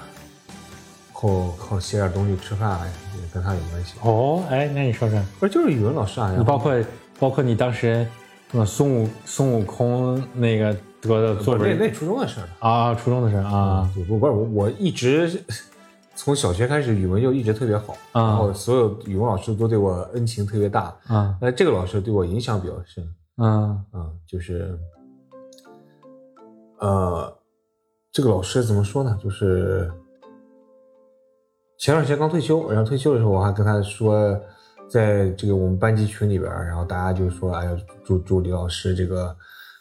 靠靠写点东西吃饭啊也跟他有关系。哦，哎，那你说说，不是就是语文老师啊，你包括包括你当时什么孙悟孙悟空那个得的作文那那初中的事儿。啊，初中的事儿啊，就不不是我我一直从小学开始语文就一直特别好，啊然后所有语文老师都对我恩情特别大，啊那这个老师对我影响比较深嗯啊，就是呃，这个老师怎么说呢？就是前段时间刚退休，然后退休的时候我还跟他说，在这个我们班级群里边儿，然后大家就说，哎呀，祝祝李老师这个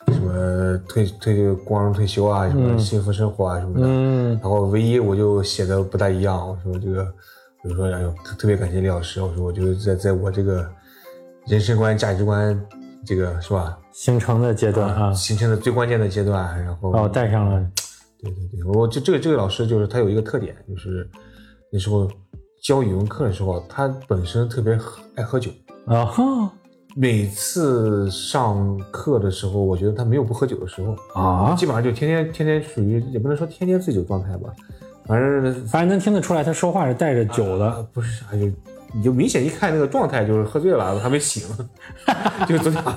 什么退退光荣退休啊，什么幸福生活啊什么的。嗯然后唯一我就写的不大一样，我说这个，我就说哎呦，特特别感谢李老师，我说我就是在在我这个人生观、价值观这个是吧，形成的阶段啊，形成的最关键的阶段，然后把我带上了，对对对，我这这个这个老师就是他有一个特点，就是那时候教语文课的时候，他本身特别爱喝酒。啊哈每次上课的时候，我觉得他没有不喝酒的时候，啊，基本上就天天天天属于也不能说天天醉酒状态吧，反正反正能听得出来，他说话是带着酒的。啊，不是啥，就你就明显一看那个状态就是喝醉了，还没醒，就昨天晚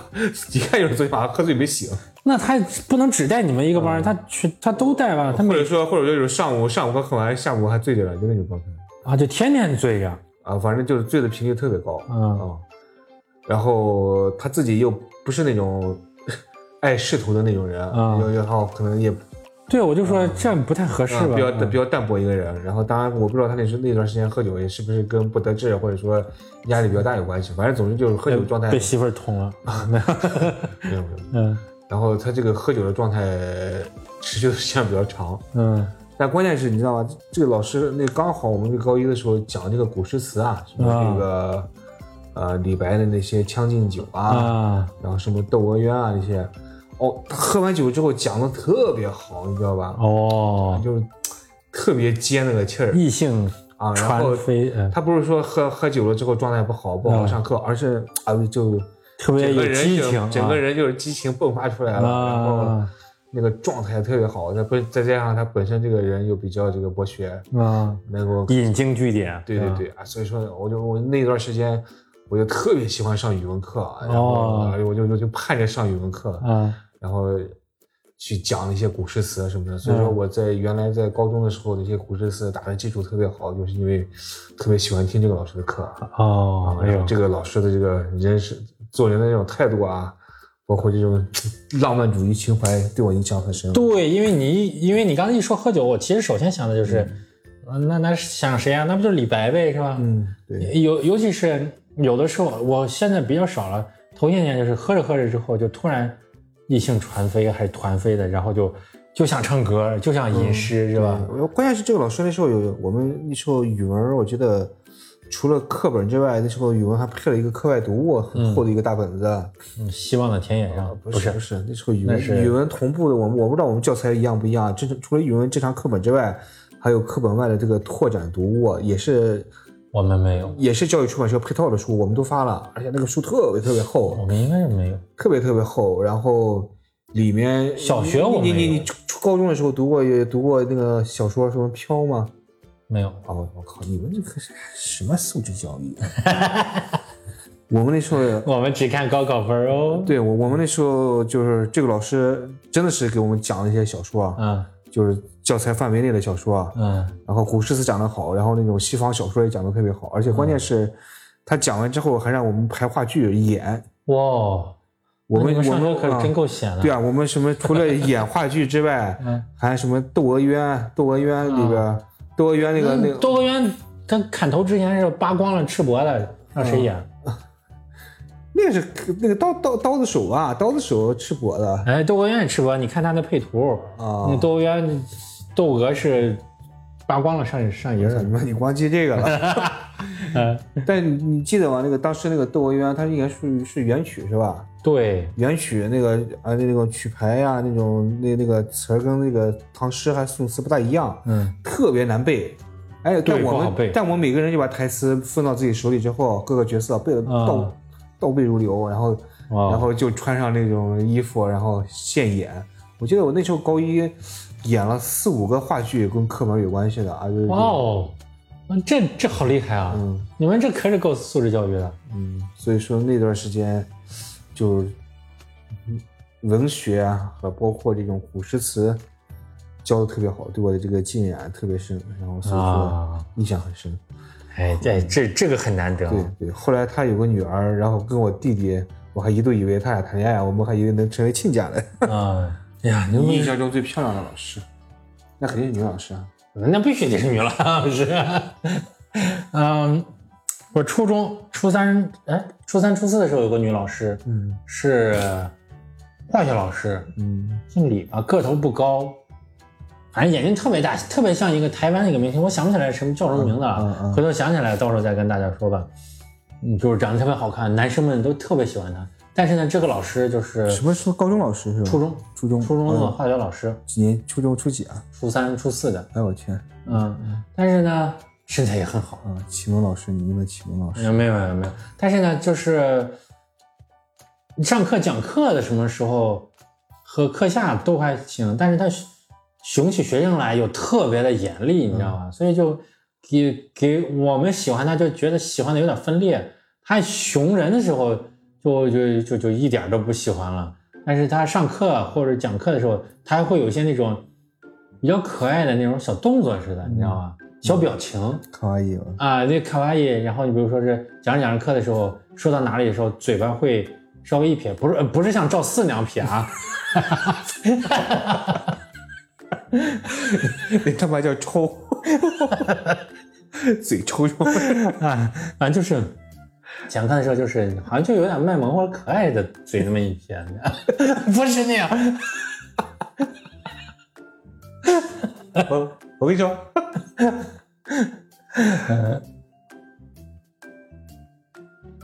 一看就是昨天晚上喝醉没醒，那他不能只带你们一个班儿，他去他都带吧？他每或者说或者就是上午上午刚喝完，下午还醉着了，就那种状态。啊就天天醉着。啊，反正就是醉的频率特别高。嗯。啊，然后他自己又不是那种 爱仕途的那种人，嗯。然后可能也对，我就说这样不太合适吧？啊比较嗯比较淡薄一个人。然后当然我不知道他那时那段时间喝酒也是不是跟不得志或者说压力比较大有关系，反正总之就是喝酒状态被媳妇儿捅了。没有没有。嗯然后他这个喝酒的状态持续的时间比较长，嗯但关键是你知道吗？这个老师那刚好我们这高一的时候讲这个古诗词啊，什么这个、呃李白的那些《将进酒》啊，啊然后什么《窦娥冤》啊那些，哦，他喝完酒之后讲的特别好，你知道吧？哦，就是特别接那个气儿。异性啊。然后传飞，嗯，他不是说喝喝酒了之后状态不好不好上课，而是啊就特别有整个人就激情，整个人就是激情迸发出来了，然后。啊那个状态特别好，再不再加上他本身这个人又比较这个博学，啊，能够引经据典，对对对啊，所以说我就我那段时间我就特别喜欢上语文课，啊然后我就我就盼着上语文课，啊然后去讲一些古诗词什么的。所以说嗯我在原来在高中的时候，那些古诗词打的基础特别好，就是因为特别喜欢听这个老师的课，哦，哎呦，这个老师的这个人是做人的那种态度啊，包括这种 浪漫主义情怀，对我影响很深。对，因为你因为你刚才一说喝酒，我其实首先想的就是，呃那那想谁啊？那不就是李白呗，是吧？嗯，对，尤尤其是有的时候我现在比较少了，头些年就是喝着喝着之后就突然异性传飞还是团飞的，然后就就想唱歌，就想吟诗，是吧？对关键是这个老师那时候有我们那时候语文，我觉得除了课本之外，那时候语文还配了一个课外读物，很厚的一个大本子。嗯，希望的田野上不是不是，那时候语文是语文同步的，我们我不知道我们教材一样不一样。这除了语文正常课本之外，还有课本外的这个拓展读物，也是我们没有，也是教育出版社配套的书，我们都发了，而且那个书特别特别厚，我们应该是没有。特别特别厚，然后里面小学你你你初初高中的时候读过也读过那个小说什么飘吗？没有，哦，我靠，你们这个是什么素质教育？我们那时候，我们只看高考分哦。对我我们那时候就是这个老师真的是给我们讲了一些小说啊，嗯就是教材范围内的小说啊，嗯，然后古诗词讲得好，然后那种西方小说也讲得特别好，而且关键是，他讲完之后还让我们排话剧演。哇，我们我们可真够闲的。对啊，我们什么除了演话剧之外，嗯还什么《窦娥冤》，《窦娥冤》里边，窦娥冤》那个那个，窦娥冤他砍头之前是扒光了赤膊的，让谁演？那个是那个刀刀刀子手啊，刀子手赤膊的哎，窦娥冤也赤膊，你看他那配图，啊那。窦娥冤，窦娥是扒光了上上营你们你光记这个了，嗯，但你你记得吗？那个当时那个《窦娥冤》，它应该属于是元曲是吧？对，元曲那个啊，那那种曲牌呀、那种那那个词儿跟那个唐诗还宋词不大一样，嗯，特别难背。哎，但我们但我们每个人就把台词分到自己手里之后，各个角色背的倒、啊倒背如流，然后哇然后就穿上那种衣服，然后现演。我记得我那时候高一演了四五个话剧，跟课本有关系的啊，就是哇这这好厉害啊！嗯你们这可是够素质教育的。嗯，所以说那段时间就嗯文学啊和包括这种古诗词教的特别好，对我的这个浸染特别深，然后所以说啊印象很深。哎，这这这个很难得。对对，后来他有个女儿，然后跟我弟弟，我还一度以为他俩谈恋爱，我们还以为能成为亲家呢。啊，哎呀，你们印象中最漂亮的老师，那肯定是女老师啊。那必须得是女老师。嗯，我初中初三，哎，初三初四的时候有个女老师，嗯是化学老师，嗯姓李吧，个头不高，反正眼睛特别大，特别像一个台湾的一个明星，我想不起来什么叫什么名字了，嗯嗯嗯回头想起来到时候再跟大家说吧。嗯，就是长得特别好看，男生们都特别喜欢她。但是呢，这个老师就是什么什么高中老师是吧？初中初中初中的嗯化学老师，几年？初中初几啊？初三初四的，哎我天嗯，但是呢，身材也很好。啊！启蒙老师，你们的启蒙老师。没有没有没有，但是呢，就是上课讲课的什么时候和课下都还行，但是他熊起学生来又特别的严厉，你知道吧？所以就给给我们喜欢他，就觉得喜欢的有点分裂。他熊人的时候就就就就一点都不喜欢了，但是他上课或者讲课的时候，他还会有一些那种比较可爱的那种小动作似的，你知道吗？小表情。卡哇伊，啊，那卡哇伊，然后你比如说是讲着讲着课的时候，说到哪里的时候，嘴巴会稍微一撇，不是呃不是像赵四那样撇啊，那他妈叫抽，嘴抽抽。啊，反正就是讲课的时候，就是好像就有点卖萌或者可爱的嘴那么一撇，不是那样。我我跟你说，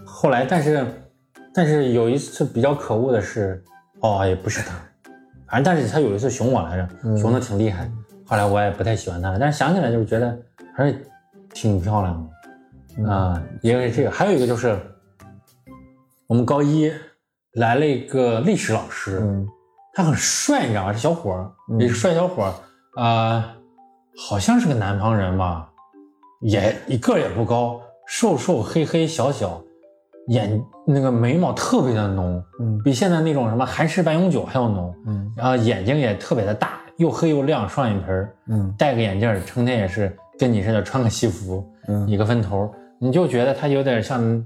后来，但是但是有一次比较可恶的是，哦，也不是他，反正但是他有一次熊我来着，熊的挺厉害。后来我也不太喜欢他了，但是想起来就是觉得还是挺漂亮的啊。因为这个，还有一个就是我们高一来了一个历史老师，嗯。他很帅，你知道吗？是小伙儿，也是帅小伙儿，啊、好像是个南方人吧，也一个儿也不高，瘦瘦黑黑小小，眼那个眉毛特别的浓，嗯。比现在那种什么韩式半永久还要浓，嗯。然后眼睛也特别的大，又黑又亮，双眼皮儿，嗯。戴个眼镜儿，成天也是跟你似的穿个西服，嗯。一个分头，你就觉得他有点像，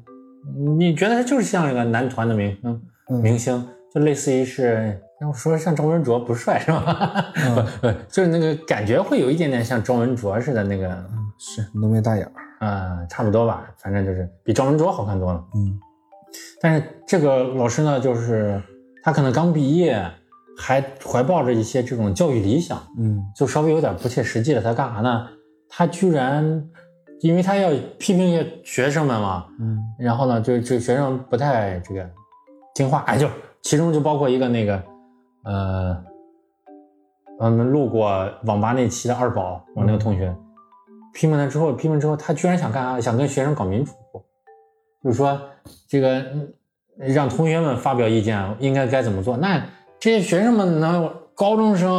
你觉得他就是像一个男团的明星，嗯明星，就类似于是，要说像赵文卓不帅是吧？嗯不不，就是那个感觉会有一点点像赵文卓似的那个，是浓眉大眼儿。嗯，差不多吧，反正就是比赵文卓好看多了。嗯但是这个老师呢，就是他可能刚毕业，还怀抱着一些这种教育理想，嗯就稍微有点不切实际了。他干啥呢？他居然，因为他要批评一些学生们嘛，嗯然后呢，就就学生不太这个听话，哎，就其中就包括一个那个，呃，我们录过网吧那期的二宝，我那个同学，批评他之后，批评之后，他居然想干啥？想跟学生搞民主，就是说这个嗯让同学们发表意见，应该该怎么做？那这些学生们能有高中生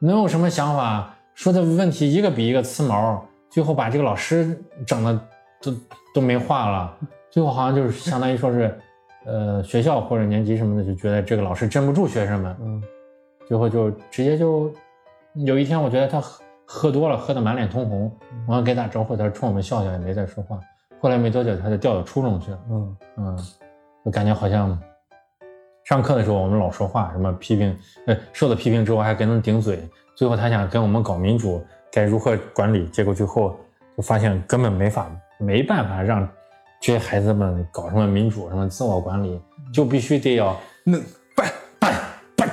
能有什么想法？说的问题一个比一个刺毛，最后把这个老师整的都都没话了。最后好像就是相当于说是，呃，学校或者年级什么的就觉得这个老师镇不住学生们，嗯最后就直接就有一天，我觉得他喝喝多了，喝得满脸通红，我要给他打招呼，他冲我们笑笑，也没再说话。后来没多久，他就调到初中去了。嗯嗯，就感觉好像上课的时候我们老说话，什么批评，呃，受了批评之后还跟人顶嘴，最后他想跟我们搞民主，该如何管理，结果最后就发现根本没法，没办法让这些孩子们搞什么民主，什么自我管理，就必须得要那办办办。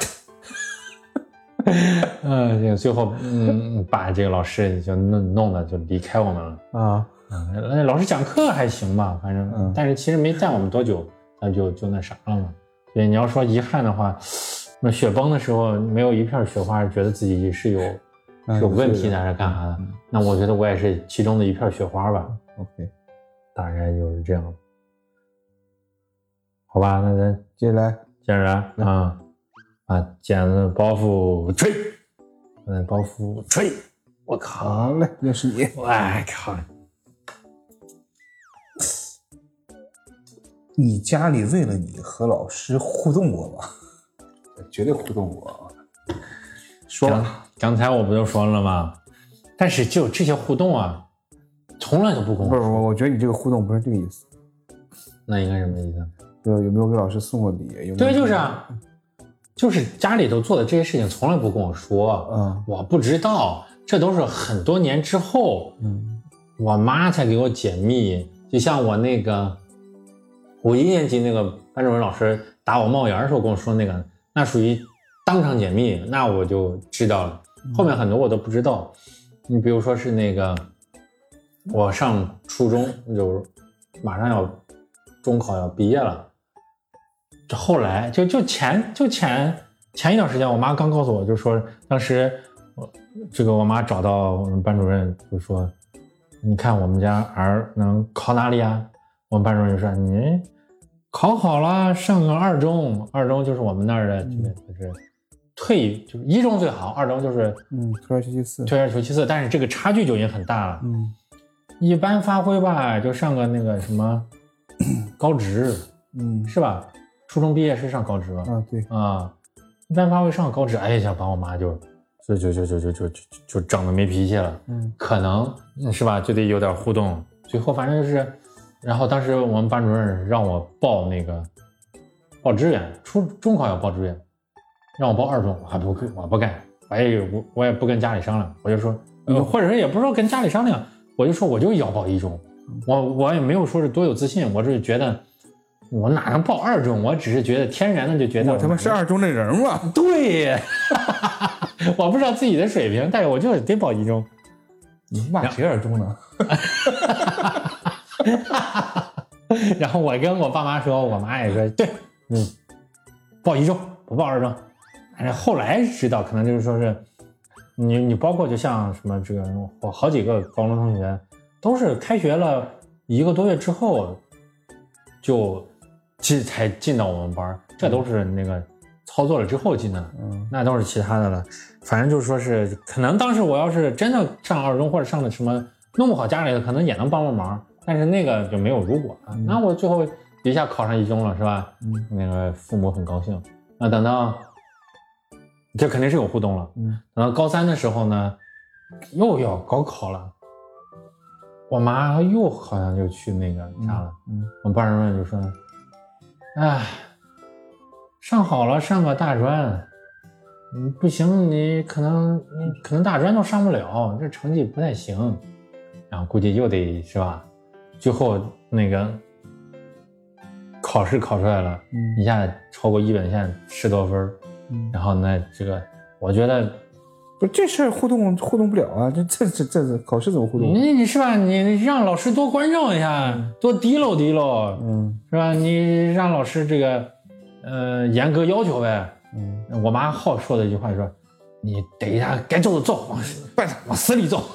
嗯，这个最后嗯把这个老师就弄弄的就离开我们了。啊嗯，那老师讲课还行吧，反正，嗯但是其实没带我们多久，那就就那啥了嘛。所以你要说遗憾的话，那雪崩的时候没有一片雪花，觉得自己是有有问题的还是干啥的？那我觉得我也是其中的一片雪花吧，，OK，大概就是这样。好吧，那咱接下来。接着来啊，把剪子包袱吹，嗯，包袱吹，我靠，好嘞，又是你，我哎靠，你家里为了你和老师互动过吗？绝对互动过。说吧，刚才我不就说了吗？但是就这些互动啊，从来都不跟不是我说。我，我觉得你这个互动不是这个意思。那应该什么意思？对，有没有给老师送过礼？有没有对，就是啊，就是家里头做的这些事情，从来不跟我说，嗯我不知道，这都是很多年之后，嗯我妈才给我解密。就像我那个我一年级那个班主任老师打我帽檐的时候跟我说那个，那属于当场解密，那我就知道了。后面很多我都不知道。你比如说是那个，我上初中就马上要中考要毕业了，这后来就就前就前前一段时间，我妈刚告诉我，就说当时我这个我妈找到我们班主任就说，你看我们家儿能考哪里啊？我们班主任就说你考好了，上个二中，二中就是我们那儿的就是退就是一中最好，二中就是嗯，退而求其次。退而求其次，但是这个差距就已经很大了。嗯一般发挥吧，就上个那个什么 高职嗯是吧？初中毕业是上高职吧？啊，对，啊，一般发挥上高职，哎呀，把我妈就就就就就就就就就整的没脾气了。嗯可能嗯是吧，就得有点互动。最后反正就是，然后当时我们班主任让我报那个报志愿，初中考要报志愿，让我报二中，我还不我不干，我也我我也不跟家里商量，我就说，呃，或者是也不是说跟家里商量，我就说我就要报一中，我我也没有说是多有自信，我只是觉得我哪能报二中，我只是觉得天然的就觉得我他妈是二中的人嘛。对，我不知道自己的水平，但是我就是得报一中。你骂谁二中呢？然后我跟我爸妈说，我妈也说对，嗯，报一中不报二中。但是后来知道，可能就是说是你你包括就像什么这个，我好几个高中同学都是开学了一个多月之后就进才进到我们班，这都是那个操作了之后进的。嗯那都是其他的了。反正就是说是，可能当时我要是真的上二中或者上的什么弄不好家里的，可能也能帮帮忙。但是那个就没有如果了。那我最后一下考上一中了，是吧？嗯那个父母很高兴。那等到这肯定是有互动了。嗯等到高三的时候呢，又要高考了，我妈又好像就去那个啥了。嗯我班主任就说：“哎，上好了上个大专，嗯不行，你可能你可能大专都上不了，这成绩不太行。”然后估计又得是吧？最后那个考试考出来了，嗯一下超过一本线十多分儿，嗯然后呢，这个我觉得不是这事儿互动互动不了啊，这这这这考试怎么互动？你你是吧？你让老师多关照一下，多提溜提溜，嗯是吧？你让老师这个呃严格要求呗。嗯，我妈好说的一句话说：“你逮一下该揍的揍，往往死里揍。”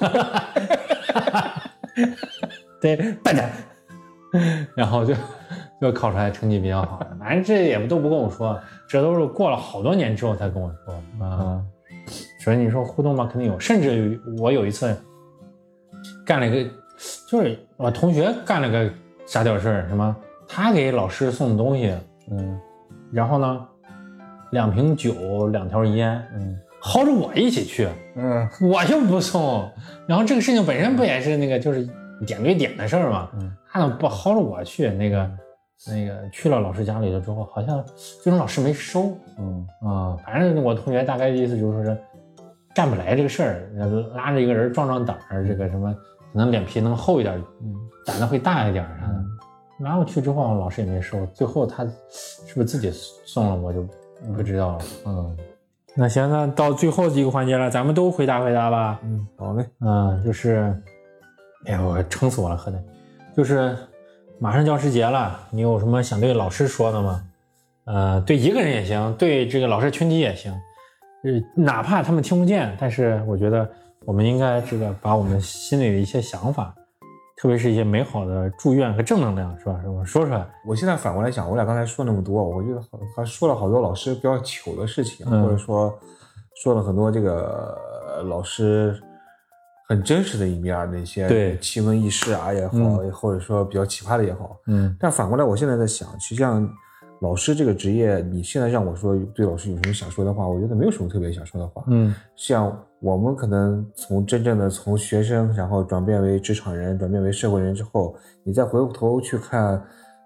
对，办他。然后就就考出来成绩比较好，反正这也都不跟我说，这都是过了好多年之后才跟我说啊。所以你说互动吧，肯定有，甚至我有一次干了一个，就是我同学干了个傻屌事儿，什么他给老师送东西，嗯然后呢，两瓶酒，两条烟，嗯薅着我一起去，嗯 我就不送。然后这个事情本身不也是那个就是点对点的事儿吗？嗯他怎么不薅着我去？那个那个去了老师家里了之后，好像最终老师没收嗯啊、反正我同学大概的意思就是说干不来这个事儿，拉着一个人壮壮胆儿，这个什么可能脸皮能厚一点，嗯胆子会大一点儿啥的。拿过去之后，老师也没收，最后他是不是自己送了，我就不知道了。嗯，那行，那到最后几个环节了，咱们都回答回答吧。嗯，好嘞，嗯，就是，哎呀，我撑死我了，喝的，就是马上教师节了，你有什么想对老师说的吗？呃，对一个人也行，对这个老师群体也行，呃，哪怕他们听不见，但是我觉得我们应该这个把我们心里的一些想法，特别是一些美好的祝愿和正能量，是吧？是吧？说出来。我现在反过来想，我俩刚才说那么多，我觉得好还说了好多老师比较糗的事情，嗯或者说说了很多这个呃老师很真实的一面儿，那些对奇闻异事啊也好，嗯或者说比较奇葩的也好。嗯但反过来，我现在在想，实际上老师这个职业，你现在让我说对老师有什么想说的话，我觉得没有什么特别想说的话。嗯像我们可能从真正的从学生，然后转变为职场人，转变为社会人之后，你再回过头去看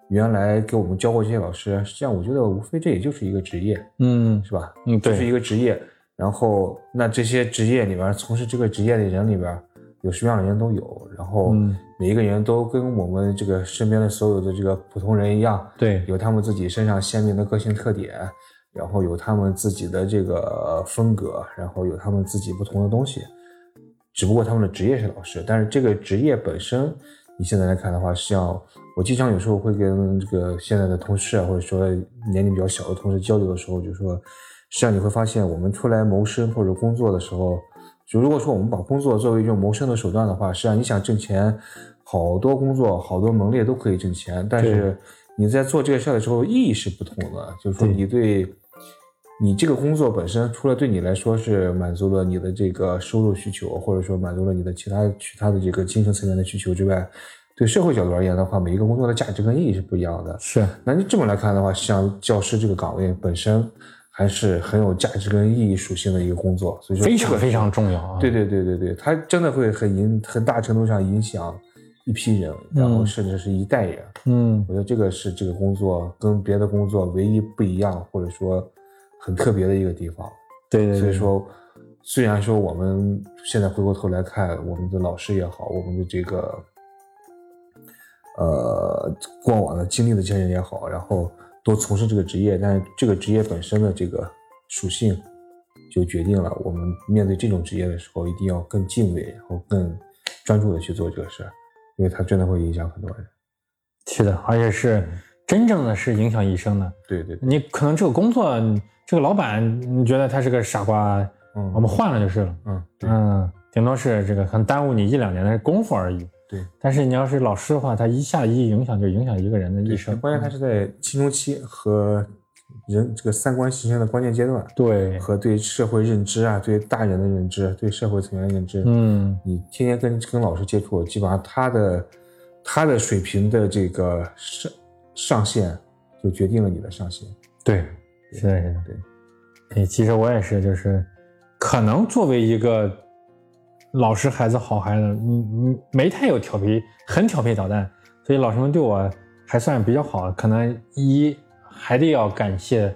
原来给我们教过这些老师，实际上我觉得无非这也就是一个职业，嗯是吧？嗯，就是一，个职业。然后那这些职业里边，从事这个职业的人里边，有什么样的人都有。然后嗯每一个人都跟我们这个身边的所有的这个普通人一样，对，有他们自己身上鲜明的个性特点，然后有他们自己的这个风格，然后有他们自己不同的东西。只不过他们的职业是老师，但是这个职业本身，你现在来看的话，实际上我经常有时候会跟这个现在的同事啊，或者说年龄比较小的同事交流的时候，就说，实际上你会发现，我们出来谋生或者工作的时候，就如果说我们把工作作为一种谋生的手段的话，实际上你想挣钱，好多工作、好多门类都可以挣钱，但是你在做这个事儿的时候意义是不同的，就是说你对。你这个工作本身，除了对你来说是满足了你的这个收入需求，或者说满足了你的其他其他的这个精神层面的需求之外，对社会角度而言的话，每一个工作的价值跟意义是不一样的。是，那你这么来看的话，实际上教师这个岗位本身还是很有价值跟意义属性的一个工作，所以说非常非常重要啊。对对对对对，它真的会很影很大程度上影响一批人，然后嗯甚至是一代人。嗯我觉得这个是这个工作跟别的工作唯一不一样，或者说很特别的一个地方。对对对，所以说，虽然说我们现在回过头来看，我们的老师也好，我们的这个呃过往的经历的这些人也好，然后都从事这个职业，但是这个职业本身的这个属性，就决定了我们面对这种职业的时候，一定要更敬畏，然后更专注的去做这个事儿，因为它真的会影响很多人。是的，而且是真正的是影响一生的。对对，你可能这个工作，这个老板你觉得他是个傻瓜，嗯，我们换了就是了。嗯嗯，顶多是这个很耽误你一两年的功夫而已。对。但是你要是老师的话，他一下一影响就影响一个人的一，生。关键他是在青春期和人这个三观形成的关键阶段。对，和对社会认知啊，对大人的认知，对社会层面的认知，嗯，你天天跟跟老师接触，基本上他的他的水平的这个上上限，就决定了你的上限。对，是的，是的，对。对，其实我也是，就是可能作为一个老实孩子、好孩子，你你没太有调皮，很调皮捣蛋，所以老师们对我还算比较好。可能一还得要感谢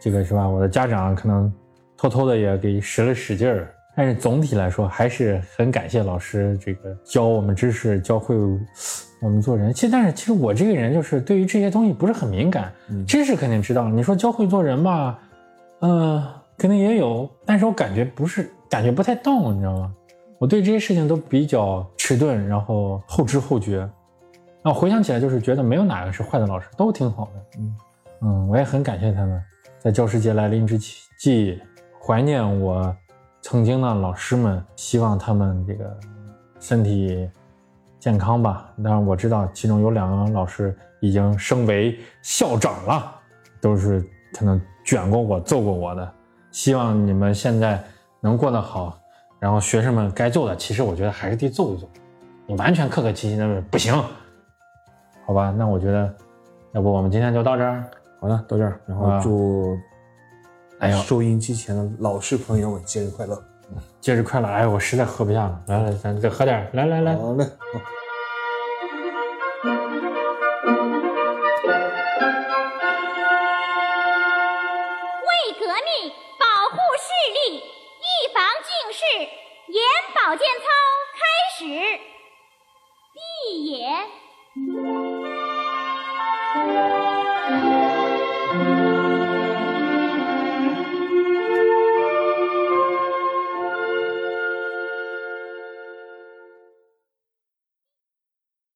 这个是吧？我的家长可能偷偷的也给使了使劲儿。但是总体来说还是很感谢老师这个教我们知识，教会我们做人。其实，但是其实我这个人就是对于这些东西不是很敏感，知识肯定知道。你说教会做人吧，嗯，肯定也有，但是我感觉不是，感觉不太到，你知道吗？我对这些事情都比较迟钝，然后后知后觉。那回想起来，就是觉得没有哪个是坏的老师，都挺好的。嗯嗯，我也很感谢他们，在教师节来临之际，怀念我曾经的老师们，希望他们这个身体健康吧。当然，我知道其中有两个老师已经升为校长了，都是可能卷过我、揍过我的。希望你们现在能过得好。然后学生们该揍的，其实我觉得还是得揍一揍。你完全客客气气的不行，好吧？那我觉得，要不我们今天就到这儿。好的，到这儿。然后祝，哎呦，收音机前的老师朋友们节日快乐！节日快乐！哎，我实在喝不下了，来来，咱再喝点。来来来，好嘞。为